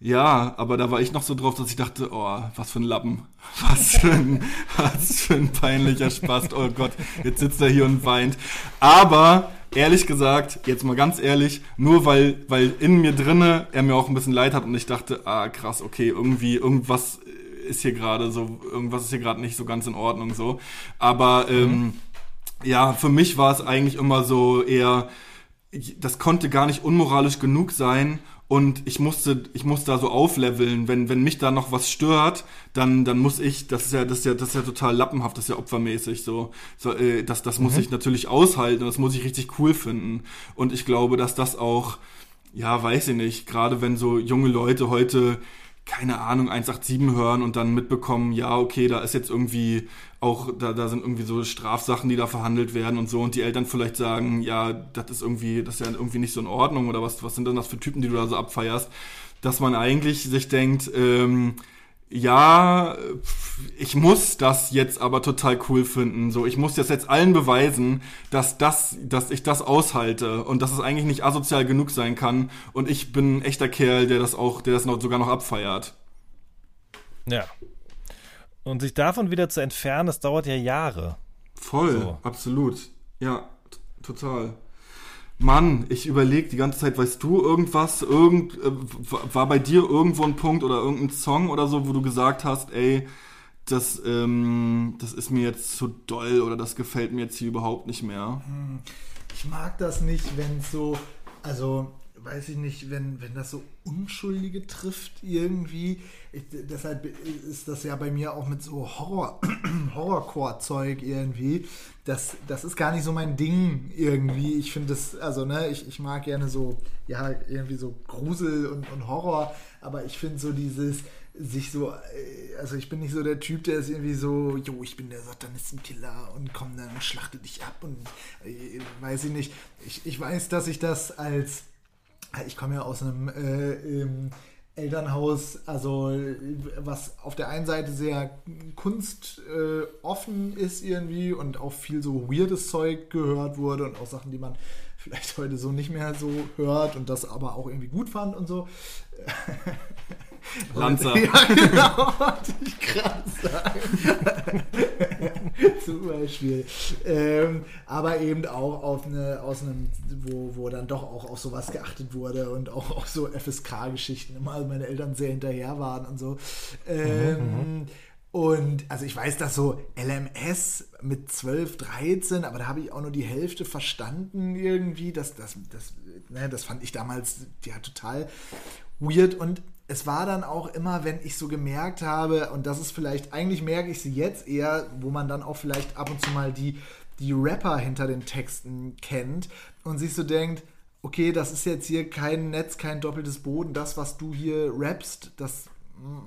C: ja, aber da war ich noch so drauf, dass ich dachte, oh, was für ein Lappen. [laughs] Was für ein, was für ein peinlicher Spaß. Oh Gott, jetzt sitzt er hier und weint. Aber ehrlich gesagt, jetzt mal ganz ehrlich, nur weil, weil in mir drinne er mir auch ein bisschen leid hat und ich dachte, ah krass, okay, irgendwie, irgendwas ist hier gerade so, irgendwas ist hier gerade nicht so ganz in Ordnung so. Aber ähm, mhm. ja, für mich war es eigentlich immer so eher, das konnte gar nicht unmoralisch genug sein und ich musste, ich musste da so aufleveln. Wenn, wenn mich da noch was stört, dann, dann muss ich, das ist ja, das ist ja, das ist ja total lappenhaft, das ist ja opfermäßig so. so äh, das, das mhm. muss ich natürlich aushalten und das muss ich richtig cool finden. Und ich glaube, dass das auch, ja, weiß ich nicht, gerade wenn so junge Leute heute keine Ahnung, 187 hören und dann mitbekommen, ja, okay, da ist jetzt irgendwie auch, da, da sind irgendwie so Strafsachen, die da verhandelt werden und so. Und die Eltern vielleicht sagen, ja, das ist irgendwie, das ist ja irgendwie nicht so in Ordnung oder was, was sind denn das für Typen, die du da so abfeierst, dass man eigentlich sich denkt, ähm, ja, ich muss das jetzt aber total cool finden. So, ich muss das jetzt allen beweisen, dass das, dass ich das aushalte und dass es eigentlich nicht asozial genug sein kann. Und ich bin ein echter Kerl, der das auch, der das noch, sogar noch abfeiert.
B: Ja. Und sich davon wieder zu entfernen, das dauert ja Jahre.
C: Voll, so. absolut. Ja, total. Mann, ich überlege die ganze Zeit, weißt du irgendwas, irgend, äh, war bei dir irgendwo ein Punkt oder irgendein Song oder so, wo du gesagt hast, ey, das, ähm, das ist mir jetzt zu doll oder das gefällt mir jetzt hier überhaupt nicht mehr? Hm,
D: ich mag das nicht, wenn so, also weiß ich nicht, wenn, wenn das so Unschuldige trifft irgendwie. Ich, deshalb ist das ja bei mir auch mit so Horror, [clears throat] Horrorcore-Zeug irgendwie. Das, das ist gar nicht so mein Ding irgendwie. Ich finde das, also ne, ich, ich mag gerne so, ja, irgendwie so Grusel und, und Horror, aber ich finde so dieses sich so, äh, also ich bin nicht so der Typ, der ist irgendwie so, jo, ich bin der Satanistenkiller und komm dann und schlachte dich ab und äh, weiß ich nicht. Ich, ich weiß, dass ich das als ich komme ja aus einem äh, Elternhaus, also was auf der einen Seite sehr kunstoffen äh, ist irgendwie und auch viel so weirdes Zeug gehört wurde und auch Sachen, die man [laughs] vielleicht heute so nicht mehr so hört und das aber auch irgendwie gut fand und so. [laughs]
C: Lanza.
D: Ja, genau, wollte ich gerade sagen. [laughs] [laughs] Zum Beispiel. Ähm, aber eben auch auf eine, aus einem, wo, wo dann doch auch auf sowas geachtet wurde und auch auf so FSK-Geschichten immer also meine Eltern sehr hinterher waren und so. Ähm, mhm, und also ich weiß, dass so LMS mit 12, 13, aber da habe ich auch nur die Hälfte verstanden irgendwie. Das, das, das, ne, das fand ich damals ja total weird. Und es war dann auch immer, wenn ich so gemerkt habe, und das ist vielleicht, eigentlich merke ich sie jetzt eher, wo man dann auch vielleicht ab und zu mal die, die Rapper hinter den Texten kennt und sich so denkt, okay, das ist jetzt hier kein Netz, kein doppeltes Boden, das, was du hier rappst, das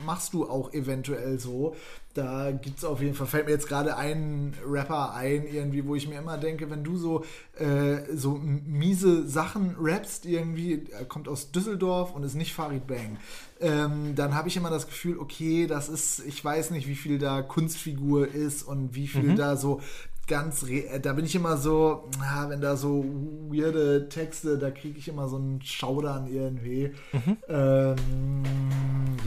D: machst du auch eventuell so. Da gibt es auf jeden Fall, fällt mir jetzt gerade ein Rapper ein, irgendwie, wo ich mir immer denke, wenn du so, äh, so miese Sachen rappst, irgendwie, er kommt aus Düsseldorf und ist nicht Farid Bang, ähm, dann habe ich immer das Gefühl, okay, das ist, ich weiß nicht, wie viel da Kunstfigur ist und wie viel mhm. da so ganz, da bin ich immer so, na, wenn da so weirde Texte, da kriege ich immer so einen Schaudern irgendwie. Mhm. Ähm,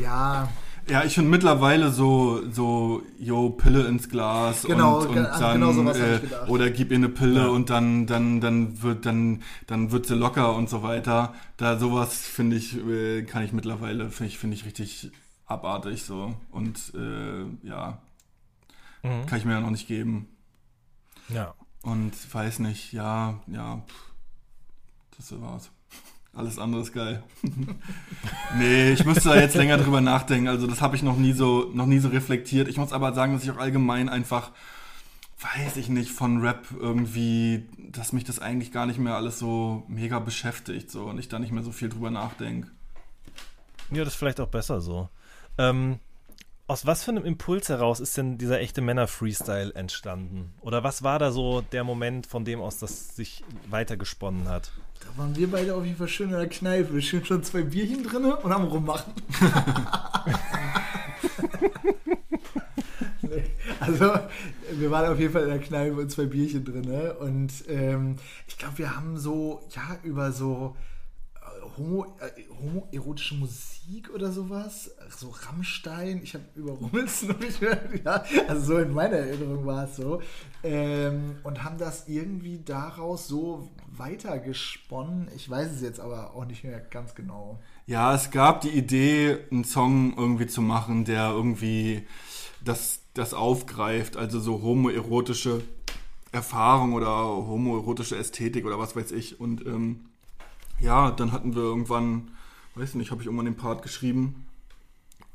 D: ja.
C: Ja, ich finde mittlerweile so, so, yo, Pille ins Glas
D: genau,
C: und, und
D: genau
C: dann,
D: genau sowas
C: äh, oder gib ihr eine Pille ja. und dann, dann, dann wird, dann, dann wird sie locker und so weiter. Da sowas finde ich, äh, kann ich mittlerweile, finde ich, finde ich richtig abartig so und äh, ja, mhm. kann ich mir ja noch nicht geben.
B: Ja.
C: Und weiß nicht, ja, ja, das war's. Alles andere ist geil. [laughs] nee, ich müsste da jetzt länger drüber nachdenken. Also das habe ich noch nie so noch nie so reflektiert. Ich muss aber sagen, dass ich auch allgemein einfach weiß ich nicht von Rap irgendwie, dass mich das eigentlich gar nicht mehr alles so mega beschäftigt so und ich da nicht mehr so viel drüber nachdenke.
B: Ja, das ist vielleicht auch besser so. Ähm, aus was für einem Impuls heraus ist denn dieser echte Männer-Freestyle entstanden? Oder was war da so der Moment, von dem aus das sich weitergesponnen hat?
D: Da waren wir beide auf jeden Fall schön in der Kneipe. Schön schon zwei Bierchen drin und am Rummachen. [laughs] also, wir waren auf jeden Fall in der Kneipe und zwei Bierchen drin. Und ähm, ich glaube, wir haben so, ja, über so homo, äh, homoerotische Musik oder sowas. So Rammstein. Ich habe über Rummels [laughs] noch nicht gehört. Ja, also so in meiner Erinnerung war es so. Ähm, und haben das irgendwie daraus so weitergesponnen. Ich weiß es jetzt aber auch nicht mehr ganz genau.
C: Ja, es gab die Idee, einen Song irgendwie zu machen, der irgendwie das, das aufgreift. Also so homoerotische Erfahrung oder homoerotische Ästhetik oder was weiß ich. Und ähm, ja, dann hatten wir irgendwann, weiß nicht, habe ich irgendwann den Part geschrieben,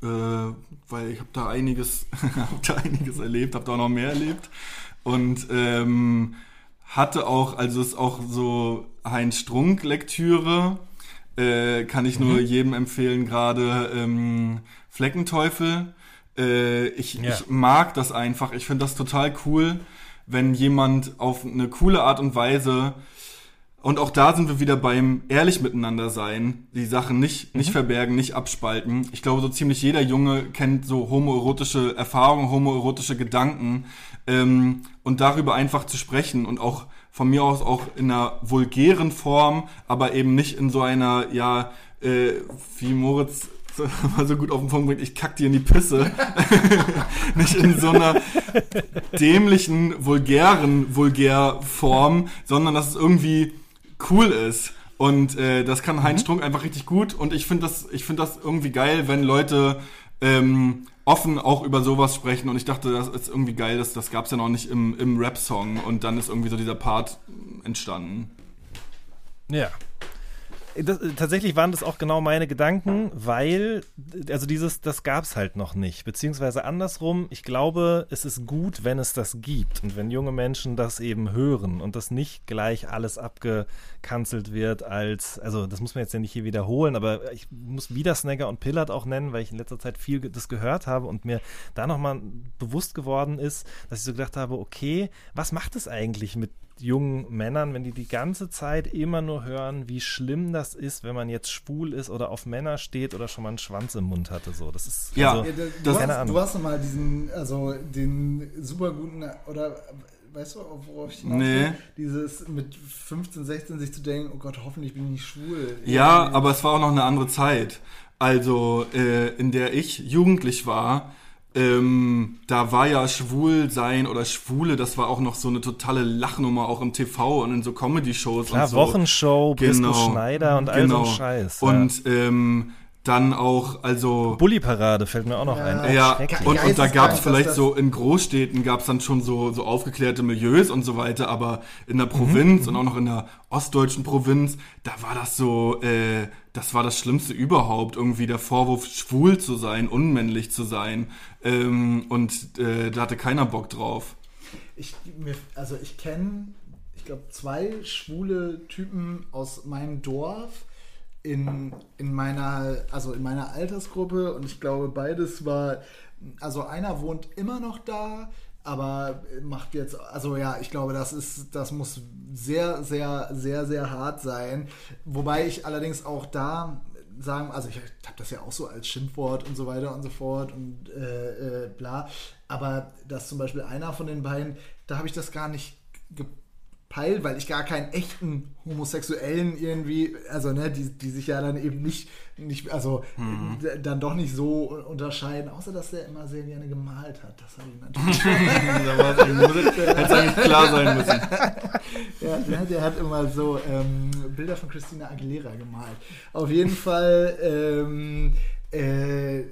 C: äh, weil ich habe da einiges, [laughs] hab da einiges erlebt, habe da auch noch mehr erlebt und ähm, hatte auch, also ist auch so Heinz Strunk Lektüre, äh, kann ich nur mhm. jedem empfehlen, gerade ähm, Fleckenteufel. Äh, ich, ja. ich mag das einfach, ich finde das total cool, wenn jemand auf eine coole Art und Weise und auch da sind wir wieder beim ehrlich miteinander sein, die Sachen nicht, nicht mhm. verbergen, nicht abspalten. Ich glaube, so ziemlich jeder Junge kennt so homoerotische Erfahrungen, homoerotische Gedanken. Ähm, und darüber einfach zu sprechen und auch von mir aus auch in einer vulgären Form, aber eben nicht in so einer, ja, äh, wie Moritz [laughs] mal so gut auf den Punkt bringt, ich kack dir in die Pisse. [laughs] nicht in so einer dämlichen, vulgären Vulgärform, sondern dass es irgendwie cool ist. Und äh, das kann Heinz mhm. Strunk einfach richtig gut. Und ich finde das, ich finde das irgendwie geil, wenn Leute ähm, offen auch über sowas sprechen. Und ich dachte, das ist irgendwie geil, das, das gab es ja noch nicht im, im Rap-Song. Und dann ist irgendwie so dieser Part entstanden.
B: Ja, das, tatsächlich waren das auch genau meine Gedanken, weil, also dieses, das gab es halt noch nicht. Beziehungsweise andersrum, ich glaube, es ist gut, wenn es das gibt und wenn junge Menschen das eben hören und das nicht gleich alles abgekanzelt wird als, also das muss man jetzt ja nicht hier wiederholen, aber ich muss wieder Snagger und Pillard auch nennen, weil ich in letzter Zeit viel das gehört habe und mir da nochmal bewusst geworden ist, dass ich so gedacht habe, okay, was macht es eigentlich mit jungen Männern, wenn die die ganze Zeit immer nur hören, wie schlimm das ist, wenn man jetzt schwul ist oder auf Männer steht oder schon mal einen Schwanz im Mund hatte. So, das ist
C: Ja,
B: also,
D: Ja, du,
C: Das-
B: keine
D: hast,
B: Ahnung.
D: du hast noch mal diesen, also den super guten, oder weißt du, worauf ich hinaus
C: Nee.
D: will? Dieses mit 15, 16 sich zu denken, oh Gott, hoffentlich bin ich nicht schwul.
C: Ja, aber es war auch noch eine andere Zeit. Also, äh, in der ich jugendlich war, ähm, da war ja Schwulsein oder Schwule, das war auch noch so eine totale Lachnummer, auch im TV und in so Comedy-Shows
B: klar,
C: und so.
B: Wochenshow, Brisco
C: Genau.
B: Schneider und all so ein Scheiß. ja.
C: Und ähm, dann auch, also
B: Bulli-Parade fällt mir auch noch
D: Ja.
B: ein.
C: ja, und, und da gab es vielleicht so in Großstädten gab es dann schon so, so aufgeklärte Milieus und so weiter, aber in
B: Mhm.
C: der Provinz und auch noch in der ostdeutschen Provinz, da war das so, äh, das war das Schlimmste überhaupt, irgendwie der Vorwurf, schwul zu sein, unmännlich zu sein. Ähm, und äh, da hatte keiner Bock drauf.
D: Ich, also ich kenne, ich glaube, zwei schwule Typen aus meinem Dorf in, in meiner, also in meiner Altersgruppe und ich glaube, beides war, also einer wohnt immer noch da, aber macht jetzt, also ja, ich glaube, das ist, das muss sehr, sehr, sehr, sehr hart sein. Wobei ich allerdings auch da sagen, also ich habe das ja auch so als Schimpfwort und so weiter und so fort und äh, äh, bla, aber dass zum Beispiel einer von den beiden, da habe ich das gar nicht gepeilt, weil ich gar keinen echten Homosexuellen irgendwie, also ne, die, die sich ja dann eben nicht, nicht also d- dann doch nicht so unterscheiden, außer dass der immer sehr gerne gemalt hat. Das habe ich [laughs] natürlich.
C: Hätte eigentlich klar sein müssen. [laughs]
D: Ja, der, der hat immer so ähm, Bilder von Christina Aguilera gemalt. Auf jeden Fall, ähm, äh,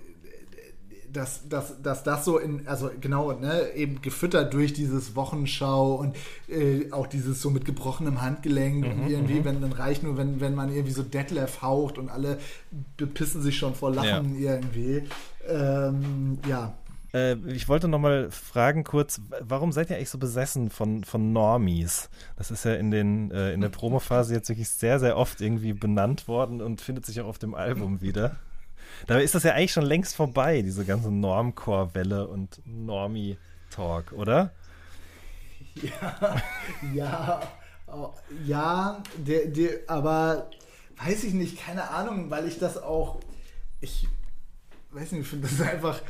D: dass, dass, dass das so in, also genau, ne, eben gefüttert durch dieses Wochenschau und äh, auch dieses so mit gebrochenem Handgelenk und irgendwie, wenn dann reicht nur, wenn, wenn man irgendwie so Detlef haucht und alle bepissen sich schon vor Lachen irgendwie. Ähm, ja.
B: Äh, ich wollte noch mal fragen kurz, warum seid ihr eigentlich so besessen von, von Normies? Das ist ja in, den, äh, in der Promophase jetzt wirklich sehr, sehr oft irgendwie benannt worden und findet sich auch auf dem Album wieder. Dabei ist das ja eigentlich schon längst vorbei, diese ganze Normcore-Welle und Normie-Talk, oder? [laughs]
D: Ja, oh, ja, der, der, aber weiß ich nicht, keine Ahnung, weil ich das auch, ich weiß nicht, ich finde das einfach,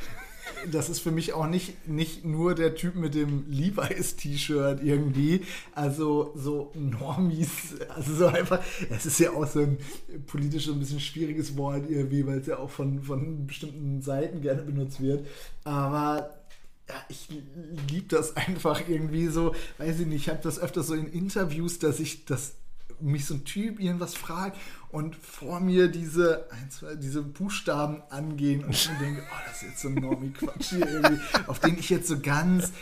D: das ist für mich auch nicht, nicht nur der Typ mit dem Levi's-T-Shirt irgendwie, also so Normies, also so einfach, es ist ja auch so ein politisch ein bisschen schwieriges Wort irgendwie, weil es ja auch von, von bestimmten Seiten gerne benutzt wird, aber ja, ich liebe das einfach irgendwie so, weiß ich nicht, ich habe das öfters so in Interviews, dass ich das mich so ein Typ irgendwas fragt und vor mir diese, ein, zwei, diese Buchstaben angehen und ich denke, oh, das ist jetzt so ein Normie-Quatsch hier irgendwie, auf den ich jetzt so ganz,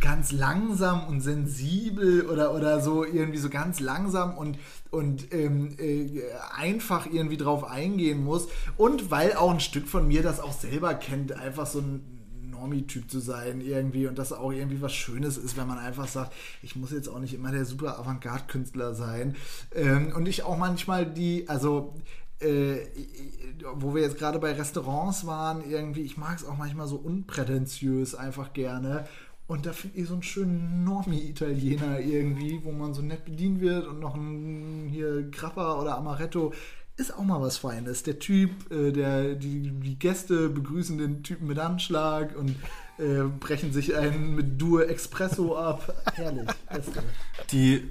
D: ganz langsam und sensibel oder, oder so irgendwie so ganz langsam und, und ähm, äh, einfach irgendwie drauf eingehen muss. Und weil auch ein Stück von mir das auch selber kennt, einfach so ein Normie-Typ zu sein irgendwie und das auch irgendwie was Schönes ist, wenn man einfach sagt, ich muss jetzt auch nicht immer der super Avantgarde-Künstler sein. Ähm, und ich auch manchmal die, also äh, wo wir jetzt gerade bei Restaurants waren, irgendwie, ich mag es auch manchmal so unprätentiös einfach gerne. Und da finde ich so einen schönen Normie-Italiener irgendwie, wo man so nett bedient wird und noch ein hier Grappa oder Amaretto ist auch mal was Feines. Der Typ, äh, der, die, die Gäste begrüßen den Typen mit Anschlag und äh, brechen sich einen mit Dur Espresso ab. Herrlich.
C: Die,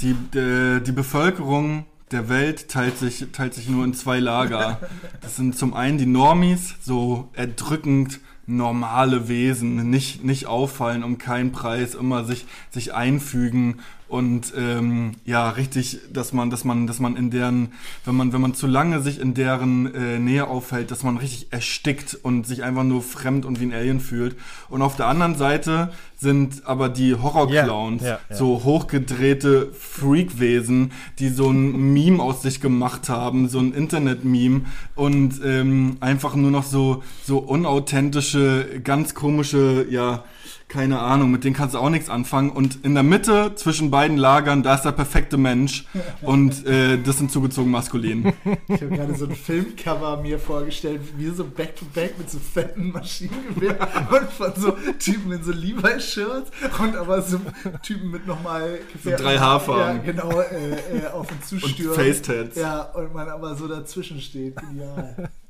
C: die, die, die Bevölkerung der Welt teilt sich, teilt sich nur in zwei Lager. Das sind zum einen die Normies, so erdrückend normale Wesen, nicht, nicht auffallen um keinen Preis, immer sich, sich einfügen und ähm, ja, richtig, dass man, dass man, dass man in deren, wenn man, wenn man zu lange sich in deren äh, Nähe aufhält, dass man richtig erstickt und sich einfach nur fremd und wie ein Alien fühlt. Und auf der anderen Seite sind aber die Horrorclowns,
B: Ja, ja, ja.
C: so hochgedrehte Freakwesen, die so ein Meme aus sich gemacht haben, so ein Internet-Meme und ähm, einfach nur noch so, so unauthentische, ganz komische, ja, keine Ahnung, mit denen kannst du auch nichts anfangen. Und in der Mitte zwischen beiden Lagern, da ist der perfekte Mensch. Und äh, das sind zugezogen maskulin.
D: Ich habe gerade so ein Filmcover mir vorgestellt, wie so Back-to-Back mit so fetten Maschinengewehr [laughs] und von so Typen in so Levi-Shirts und aber so Typen mit nochmal
C: So drei Haarfarben.
D: Ja, genau, äh, äh, auf und
C: Und
D: zustürmen.
C: Facetats.
D: Ja, und man aber so dazwischen steht. Genial. [laughs]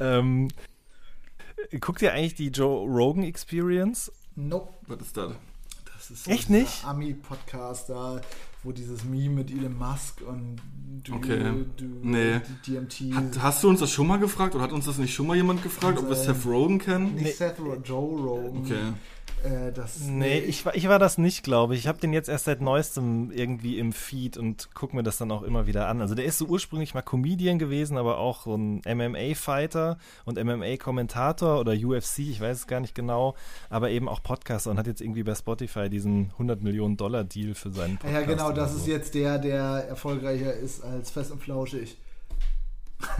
B: Ähm, guckt ihr eigentlich die Joe Rogan Experience?
D: Nope.
C: Was ist das?
D: Das ist so
B: Echt nicht?
D: Ami-Podcast da, wo dieses Meme mit Elon Musk und du,
C: Okay.
D: du
C: Nee.
D: die DMT.
C: Hat, hast du uns das schon mal gefragt oder hat uns das nicht schon mal jemand gefragt, ob wir
D: sein.
C: Seth Rogen kennen?
D: nicht Seth Ro Joe Rogan.
C: Okay.
D: Äh, das,
B: Nee, ich, war- ich war das nicht, glaube ich. Ich habe den jetzt erst seit neuestem irgendwie im Feed und gucke mir das dann auch immer wieder an. Also der ist so ursprünglich mal Comedian gewesen, aber auch so ein MMA-Fighter und MMA-Kommentator oder UFC, ich weiß es gar nicht genau, aber eben auch Podcaster und hat jetzt irgendwie bei Spotify diesen 100 Millionen Dollar Deal für seinen
D: Ja,
B: Podcast.
D: genau,
B: oder
D: das
B: so.
D: ist jetzt der, der erfolgreicher ist als Fest und Flauschig.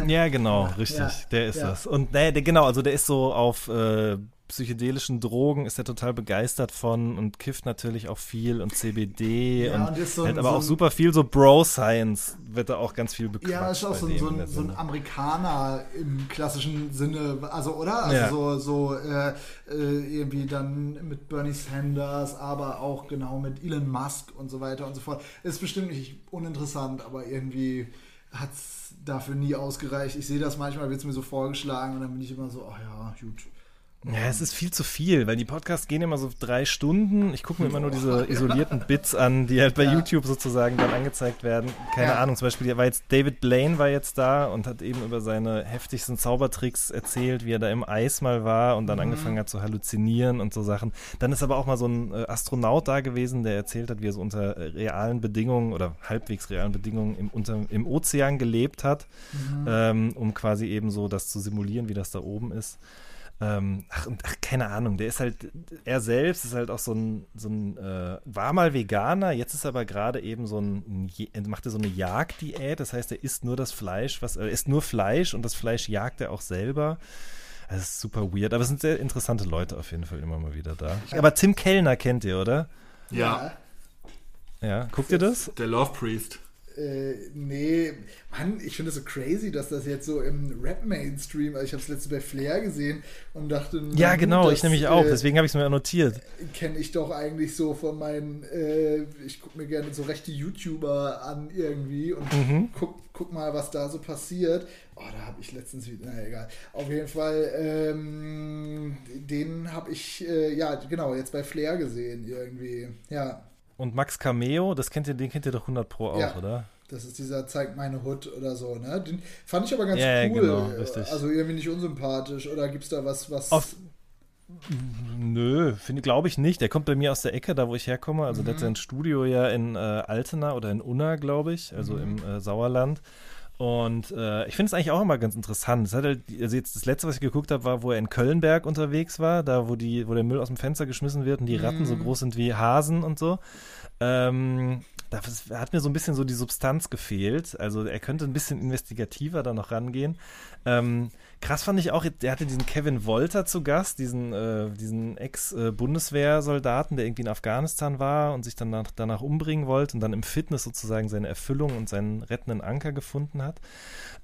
B: Ja, genau, [laughs] richtig.
D: Ja,
B: der ist
D: ja.
B: das. Und nee, der, genau, also der ist so auf äh, psychedelischen Drogen, ist er total begeistert von und kifft natürlich auch viel und CBD
D: Ja,
B: und,
D: und so
B: hat
D: ein-
B: aber
D: so
B: auch super viel so Bro-Science, wird da auch ganz viel bequatscht.
D: Ja, ist auch so so,
B: in
D: ein, so ein. Amerikaner im klassischen Sinne, also oder? Also
B: Ja.
D: so, so äh, äh, irgendwie dann mit Bernie Sanders, aber auch genau mit Elon Musk und so weiter und so fort. Ist bestimmt nicht uninteressant, aber irgendwie hat es dafür nie ausgereicht. Ich sehe das manchmal, wird es mir so vorgeschlagen und dann bin ich immer so, ach ja, gut.
B: Ja, es ist viel zu viel, weil die Podcasts gehen immer so drei Stunden. Ich gucke mir immer nur diese isolierten Bits an, die halt bei
D: Ja.
B: YouTube sozusagen dann angezeigt werden. Keine
D: Ja.
B: Ahnung, zum Beispiel war jetzt David Blaine war jetzt da und hat eben über seine heftigsten Zaubertricks erzählt, wie er da im Eis mal war und dann
D: Mhm.
B: angefangen hat zu halluzinieren und so Sachen. Dann ist aber auch mal so ein äh, Astronaut da gewesen, der erzählt hat, wie er so unter äh, realen Bedingungen oder halbwegs realen Bedingungen im, unter, im Ozean gelebt hat,
D: Mhm.
B: ähm, um quasi eben so das zu simulieren, wie das da oben ist. Ähm, ach, und, ach, keine Ahnung, der ist halt, er selbst ist halt auch so ein, so ein äh, war mal Veganer, jetzt ist aber gerade eben so ein, er macht er so eine Jagddiät, das heißt, er isst nur das Fleisch, was, er isst nur Fleisch und das Fleisch jagt er auch selber. Das ist super weird, aber es sind sehr interessante Leute auf jeden Fall immer mal wieder da. Aber Tim Kellner kennt ihr, oder?
C: Ja,
B: Ja, guckt ihr das?
C: der Love Priest.
D: Äh, nee, Mann, ich finde es so crazy, dass das jetzt so im Rap-Mainstream, also ich habe es letztens bei Flair gesehen und dachte,
B: Ja,
D: gut,
B: genau,
D: das,
B: ich nämlich auch,
D: äh,
B: deswegen habe ich es mir notiert.
D: kenne ich doch eigentlich so von meinen, äh, ich gucke mir gerne so rechte YouTuber an irgendwie und
B: Mhm.
D: guck, guck mal, was da so passiert. Oh, da habe ich letztens wieder, na egal. Auf jeden Fall, ähm, den habe ich, äh, ja, genau, jetzt bei Flair gesehen irgendwie. Ja,
B: Und Max Cameo, das kennt ihr, den kennt ihr doch 100 Pro auch,
D: Ja.
B: oder?
D: das ist dieser Zeigt meine Hut oder so, ne? Den fand ich aber ganz
B: ja,
D: cool.
B: genau, richtig.
D: Also irgendwie nicht unsympathisch. Oder gibt es da was, was.
B: Auf- Nö, finde glaube ich nicht. Der kommt bei mir aus der Ecke, da wo ich herkomme. Also
D: Mhm.
B: der hat sein Studio ja in äh, Altena oder in Unna, glaube ich, also
D: Mhm.
B: im äh, Sauerland. Und äh, ich finde es eigentlich auch immer ganz interessant. Das halt, also jetzt das letzte, was ich geguckt habe, war, wo er in Kölnberg unterwegs war, da wo die, wo der Müll aus dem Fenster geschmissen wird und die Ratten
D: Mhm.
B: so groß sind wie Hasen und so. Ähm, da hat mir so ein bisschen so die Substanz gefehlt. Also er könnte ein bisschen investigativer da noch rangehen. Ähm, krass fand ich auch, der hatte diesen Kevin Wolter zu Gast, diesen, äh, diesen Ex-Bundeswehrsoldaten, der irgendwie in Afghanistan war und sich dann nach, danach umbringen wollte und dann im Fitness sozusagen seine Erfüllung und seinen rettenden Anker gefunden hat.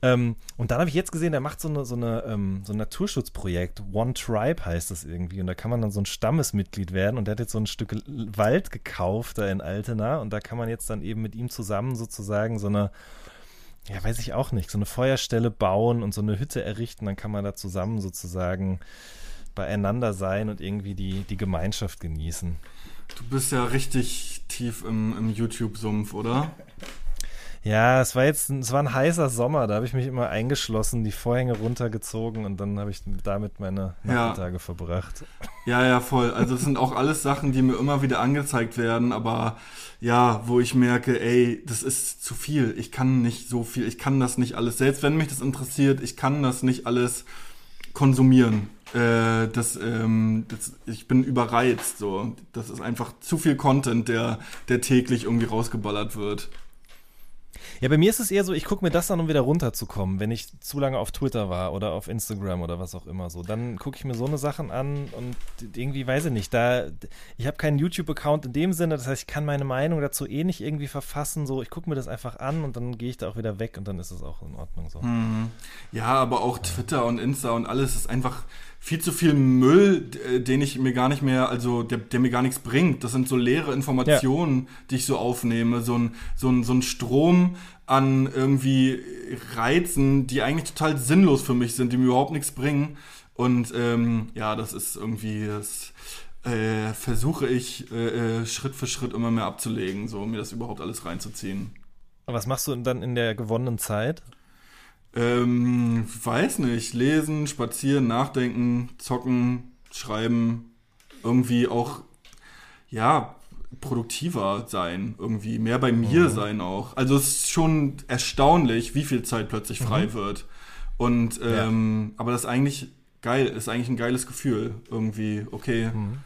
B: Ähm, und dann habe ich jetzt gesehen, der macht so, eine, so, eine, ähm, so ein Naturschutzprojekt. One Tribe heißt das irgendwie. Und da kann man dann so ein Stammesmitglied werden. Und der hat jetzt so ein Stück Wald gekauft da in Altena. Und da kann man jetzt dann eben mit ihm zusammen sozusagen so eine, ja, weiß ich auch nicht, so eine Feuerstelle bauen und so eine Hütte errichten. Dann kann man da zusammen sozusagen beieinander sein und irgendwie die, die Gemeinschaft genießen.
C: Du bist ja richtig tief im, im YouTube-Sumpf, oder?
B: Ja, es war jetzt, es war ein heißer Sommer, da habe ich mich immer eingeschlossen, die Vorhänge runtergezogen und dann habe ich damit meine
C: Ja.
B: Nachmittage verbracht.
C: Ja, ja, voll. Also es sind auch alles Sachen, die mir immer wieder angezeigt werden, aber ja, wo ich merke, ey, das ist zu viel. Ich kann nicht so viel, ich kann das nicht alles, selbst wenn mich das interessiert, ich kann das nicht alles konsumieren. Äh, das, ähm, das, ich bin überreizt. So, das ist einfach zu viel Content, der, der täglich irgendwie rausgeballert wird.
B: Ja, bei mir ist es eher so, ich gucke mir das an, um wieder runterzukommen, wenn ich zu lange auf Twitter war oder auf Instagram oder was auch immer so. Dann gucke ich mir so eine Sachen an und irgendwie weiß ich nicht, da ich habe keinen YouTube-Account in dem Sinne, das heißt, ich kann meine Meinung dazu eh nicht irgendwie verfassen. So, ich gucke mir das einfach an und dann gehe ich da auch wieder weg und dann ist es auch in Ordnung so.
C: Mhm. Ja, aber auch Twitter und Insta und alles ist einfach viel zu viel Müll, äh, den ich mir gar nicht mehr, also der, der mir gar nichts bringt. Das sind so leere Informationen, ja. die ich so aufnehme. So ein, so, ein, so ein Strom an irgendwie Reizen, die eigentlich total sinnlos für mich sind, die mir überhaupt nichts bringen. Und ähm, ja, das ist irgendwie, das äh, versuche ich äh, äh Schritt für Schritt immer mehr abzulegen, so mir das überhaupt alles reinzuziehen.
B: Und was machst du dann in der gewonnenen Zeit?
C: Ähm, weiß nicht. Lesen, spazieren, nachdenken, zocken, schreiben. Irgendwie auch, ja, produktiver sein. Irgendwie mehr bei mir mhm. sein auch. Also es ist schon erstaunlich, wie viel Zeit plötzlich frei mhm. wird. Und, ähm, ja. aber das ist eigentlich geil, ist eigentlich ein geiles Gefühl. Irgendwie, okay, mhm.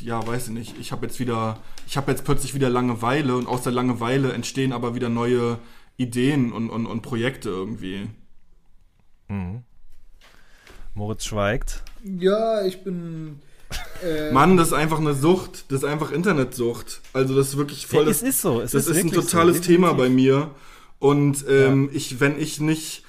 C: ja, weiß ich nicht. Ich habe jetzt wieder, ich habe jetzt plötzlich wieder Langeweile und aus der Langeweile entstehen aber wieder neue Ideen und, und, und Projekte irgendwie.
B: Mhm. Moritz schweigt.
D: Ja, ich bin.
C: Äh Mann, das ist einfach eine Sucht. Das ist einfach Internetsucht. Also das ist wirklich voll. Ja,
B: es ist so. Es
C: das
B: ist,
C: ist ein totales so, Thema bei mir. Und ähm, ja. ich, wenn ich nicht,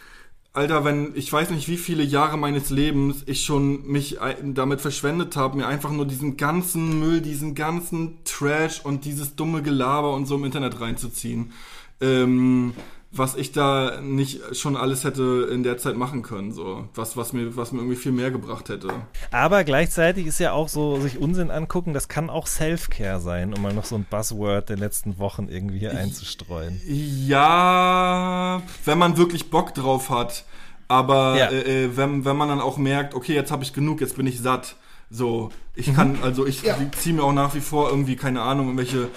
C: Alter, wenn ich weiß nicht, wie viele Jahre meines Lebens ich schon mich damit verschwendet habe, mir einfach nur diesen ganzen Müll, diesen ganzen Trash und dieses dumme Gelaber und so im Internet reinzuziehen. Ähm, was ich da nicht schon alles hätte in der Zeit machen können, so was was mir was mir irgendwie viel mehr gebracht hätte.
B: Aber gleichzeitig ist ja auch so sich Unsinn angucken, das kann auch Self-Care sein, um mal noch so ein Buzzword der letzten Wochen irgendwie hier einzustreuen.
C: Ja, wenn man wirklich Bock drauf hat, aber ja. äh, äh wenn wenn man dann auch merkt, okay, jetzt habe ich genug, jetzt bin ich satt. So, ich mhm. kann, also ich ja. ziehe mir auch nach wie vor irgendwie, keine Ahnung, irgendwelche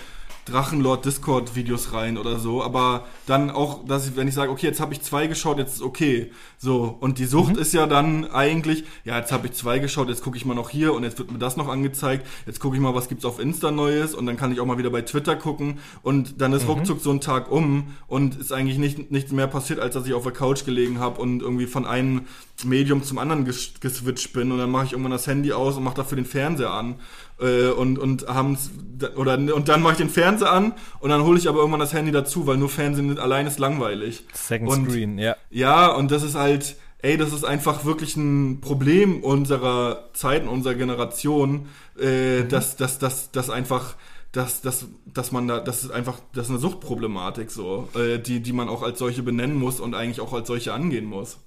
C: Drachenlord Discord Videos rein oder so, aber dann auch, dass ich, wenn ich sage, okay, jetzt habe ich zwei geschaut, jetzt ist okay. So, und die Sucht mhm. ist ja dann eigentlich, ja, jetzt habe ich zwei geschaut, jetzt gucke ich mal noch hier und jetzt wird mir das noch angezeigt, jetzt gucke ich mal, was gibt's auf Insta Neues und dann kann ich auch mal wieder bei Twitter gucken und dann ist mhm. ruckzuck so ein Tag um und ist eigentlich nicht, nichts mehr passiert, als dass ich auf der Couch gelegen habe und irgendwie von einem Medium zum anderen ges geswitcht bin und dann mache ich irgendwann das Handy aus und mache dafür den Fernseher an äh, und und haben's oder und dann mache ich den Fernseher an und dann hole ich aber irgendwann das Handy dazu, weil nur Fernsehen allein ist langweilig.
B: Second
C: und,
B: Screen, ja.
C: Ja, und das ist halt ey, das ist einfach wirklich ein Problem unserer Zeit, unserer Generation, äh, mhm. dass, dass, dass, dass einfach, dass, dass, dass man da, das ist einfach, das ist eine Suchtproblematik so, äh, die, die man auch als solche benennen muss und eigentlich auch als solche angehen muss.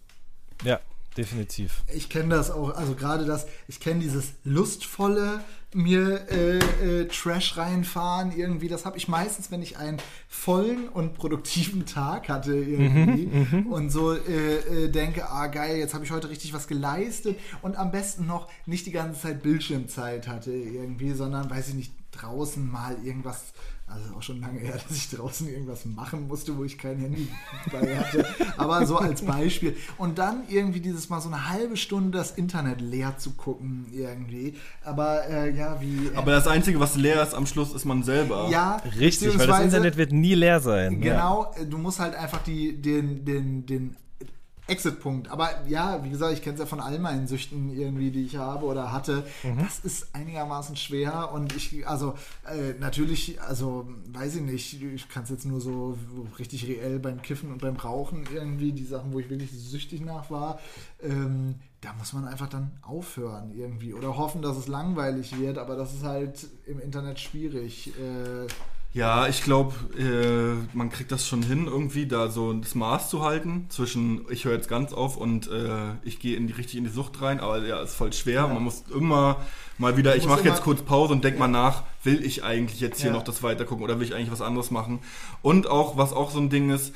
B: Ja, definitiv.
D: Ich kenne das auch, also gerade das, ich kenne dieses lustvolle mir äh, äh, Trash reinfahren irgendwie. Das habe ich meistens, wenn ich einen vollen und produktiven [laughs] Tag hatte irgendwie mhm, mhm. und so äh, äh, denke, ah geil, jetzt habe ich heute richtig was geleistet und am besten noch nicht die ganze Zeit Bildschirmzeit hatte irgendwie, sondern weiß ich nicht draußen mal irgendwas also auch schon lange her, [laughs] dass ich draußen irgendwas machen musste, wo ich kein Handy bei hatte. Aber so als Beispiel. Und dann irgendwie dieses Mal so eine halbe Stunde das Internet leer zu gucken irgendwie. Aber äh, ja, wie.
C: Äh, Aber das Einzige, was leer ist am Schluss, ist man selber.
B: Ja, richtig, weil das Internet wird nie leer sein.
D: Genau, ja. du musst halt einfach die, den, den, den Exit-Punkt. Aber ja, wie gesagt, ich kenne es ja von all meinen Süchten irgendwie, die ich habe oder hatte. Mhm. Das ist einigermaßen schwer und ich, also äh, natürlich, also weiß ich nicht, ich kann es jetzt nur so richtig reell beim Kiffen und beim Rauchen irgendwie, die Sachen, wo ich wirklich süchtig nach war. Ähm, da muss man einfach dann aufhören irgendwie oder hoffen, dass es langweilig wird, aber das ist halt im Internet schwierig. Äh,
C: ja, ich glaube, äh, man kriegt das schon hin, irgendwie da so das Maß zu halten zwischen ich höre jetzt ganz auf und äh, ich gehe in die richtig in die Sucht rein, aber ja, ist voll schwer. Ja. Man muss immer mal wieder, ich mache jetzt kurz Pause und denk ja. mal nach, will ich eigentlich jetzt hier ja. noch das weitergucken oder will ich eigentlich was anderes machen? Und auch, was auch so ein Ding ist,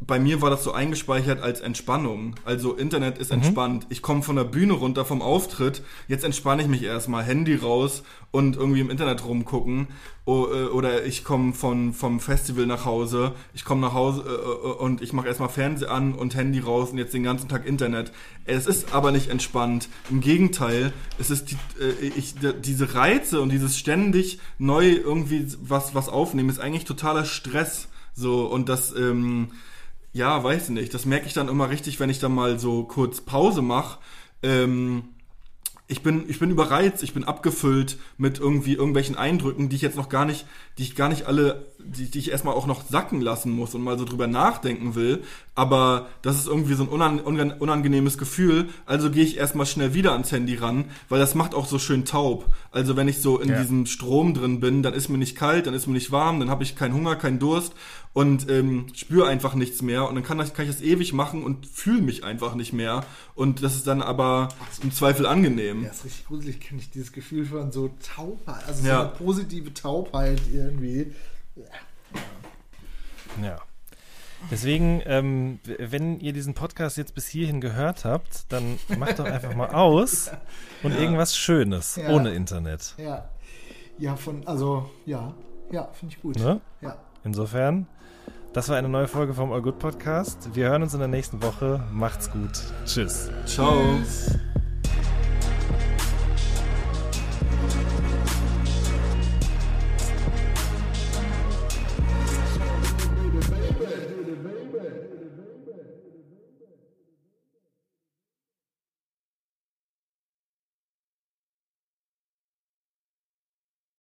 C: bei mir war das so eingespeichert als Entspannung. Also Internet ist mhm. entspannt. Ich komme von der Bühne runter vom Auftritt. Jetzt entspanne ich mich erstmal. Handy raus und irgendwie im Internet rumgucken. Äh, oder ich komme vom Festival nach Hause. Ich komme nach Hause äh, äh, und ich mache erstmal Fernseher an und Handy raus und jetzt den ganzen Tag Internet. Es ist aber nicht entspannt. Im Gegenteil, es ist die, ich, diese Reize und dieses ständig neu irgendwie was, was aufnehmen, ist eigentlich totaler Stress. So, und das, ähm, ja, weiß nicht. Das merke ich dann immer richtig, wenn ich dann mal so kurz Pause mache. Ähm, ich bin, ich bin überreizt, ich bin abgefüllt mit irgendwie irgendwelchen Eindrücken, die ich jetzt noch gar nicht, die ich gar nicht alle, die, die ich erstmal auch noch sacken lassen muss und mal so drüber nachdenken will. Aber das ist irgendwie so ein unan, unan, unangenehmes Gefühl. Also gehe ich erstmal schnell wieder ans Handy ran, weil das macht auch so schön taub. Also wenn ich so in
B: Ja.
C: diesem Strom drin bin, dann ist mir nicht kalt, dann ist mir nicht warm, dann habe ich keinen Hunger, keinen Durst und ähm, spüre einfach nichts mehr. Und dann kann, das, kann ich das ewig machen und fühle mich einfach nicht mehr. Und das ist dann aber im Zweifel angenehm.
D: Ja, ist richtig gruselig, kenne ich dieses Gefühl von so Taubheit, also so
C: Ja.
D: eine positive Taubheit irgendwie.
B: Ja. Deswegen, ähm, wenn ihr diesen Podcast jetzt bis hierhin gehört habt, dann macht doch einfach mal aus und irgendwas Schönes
D: Ja.
B: ohne Internet.
D: Ja. Ja, von, also, ja, ja, finde ich gut.
B: Ne?
D: Ja.
B: Insofern, das war eine neue Folge vom All Good Podcast. Wir hören uns in der nächsten Woche. Macht's gut. Tschüss.
C: Ciao.
D: Tschüss.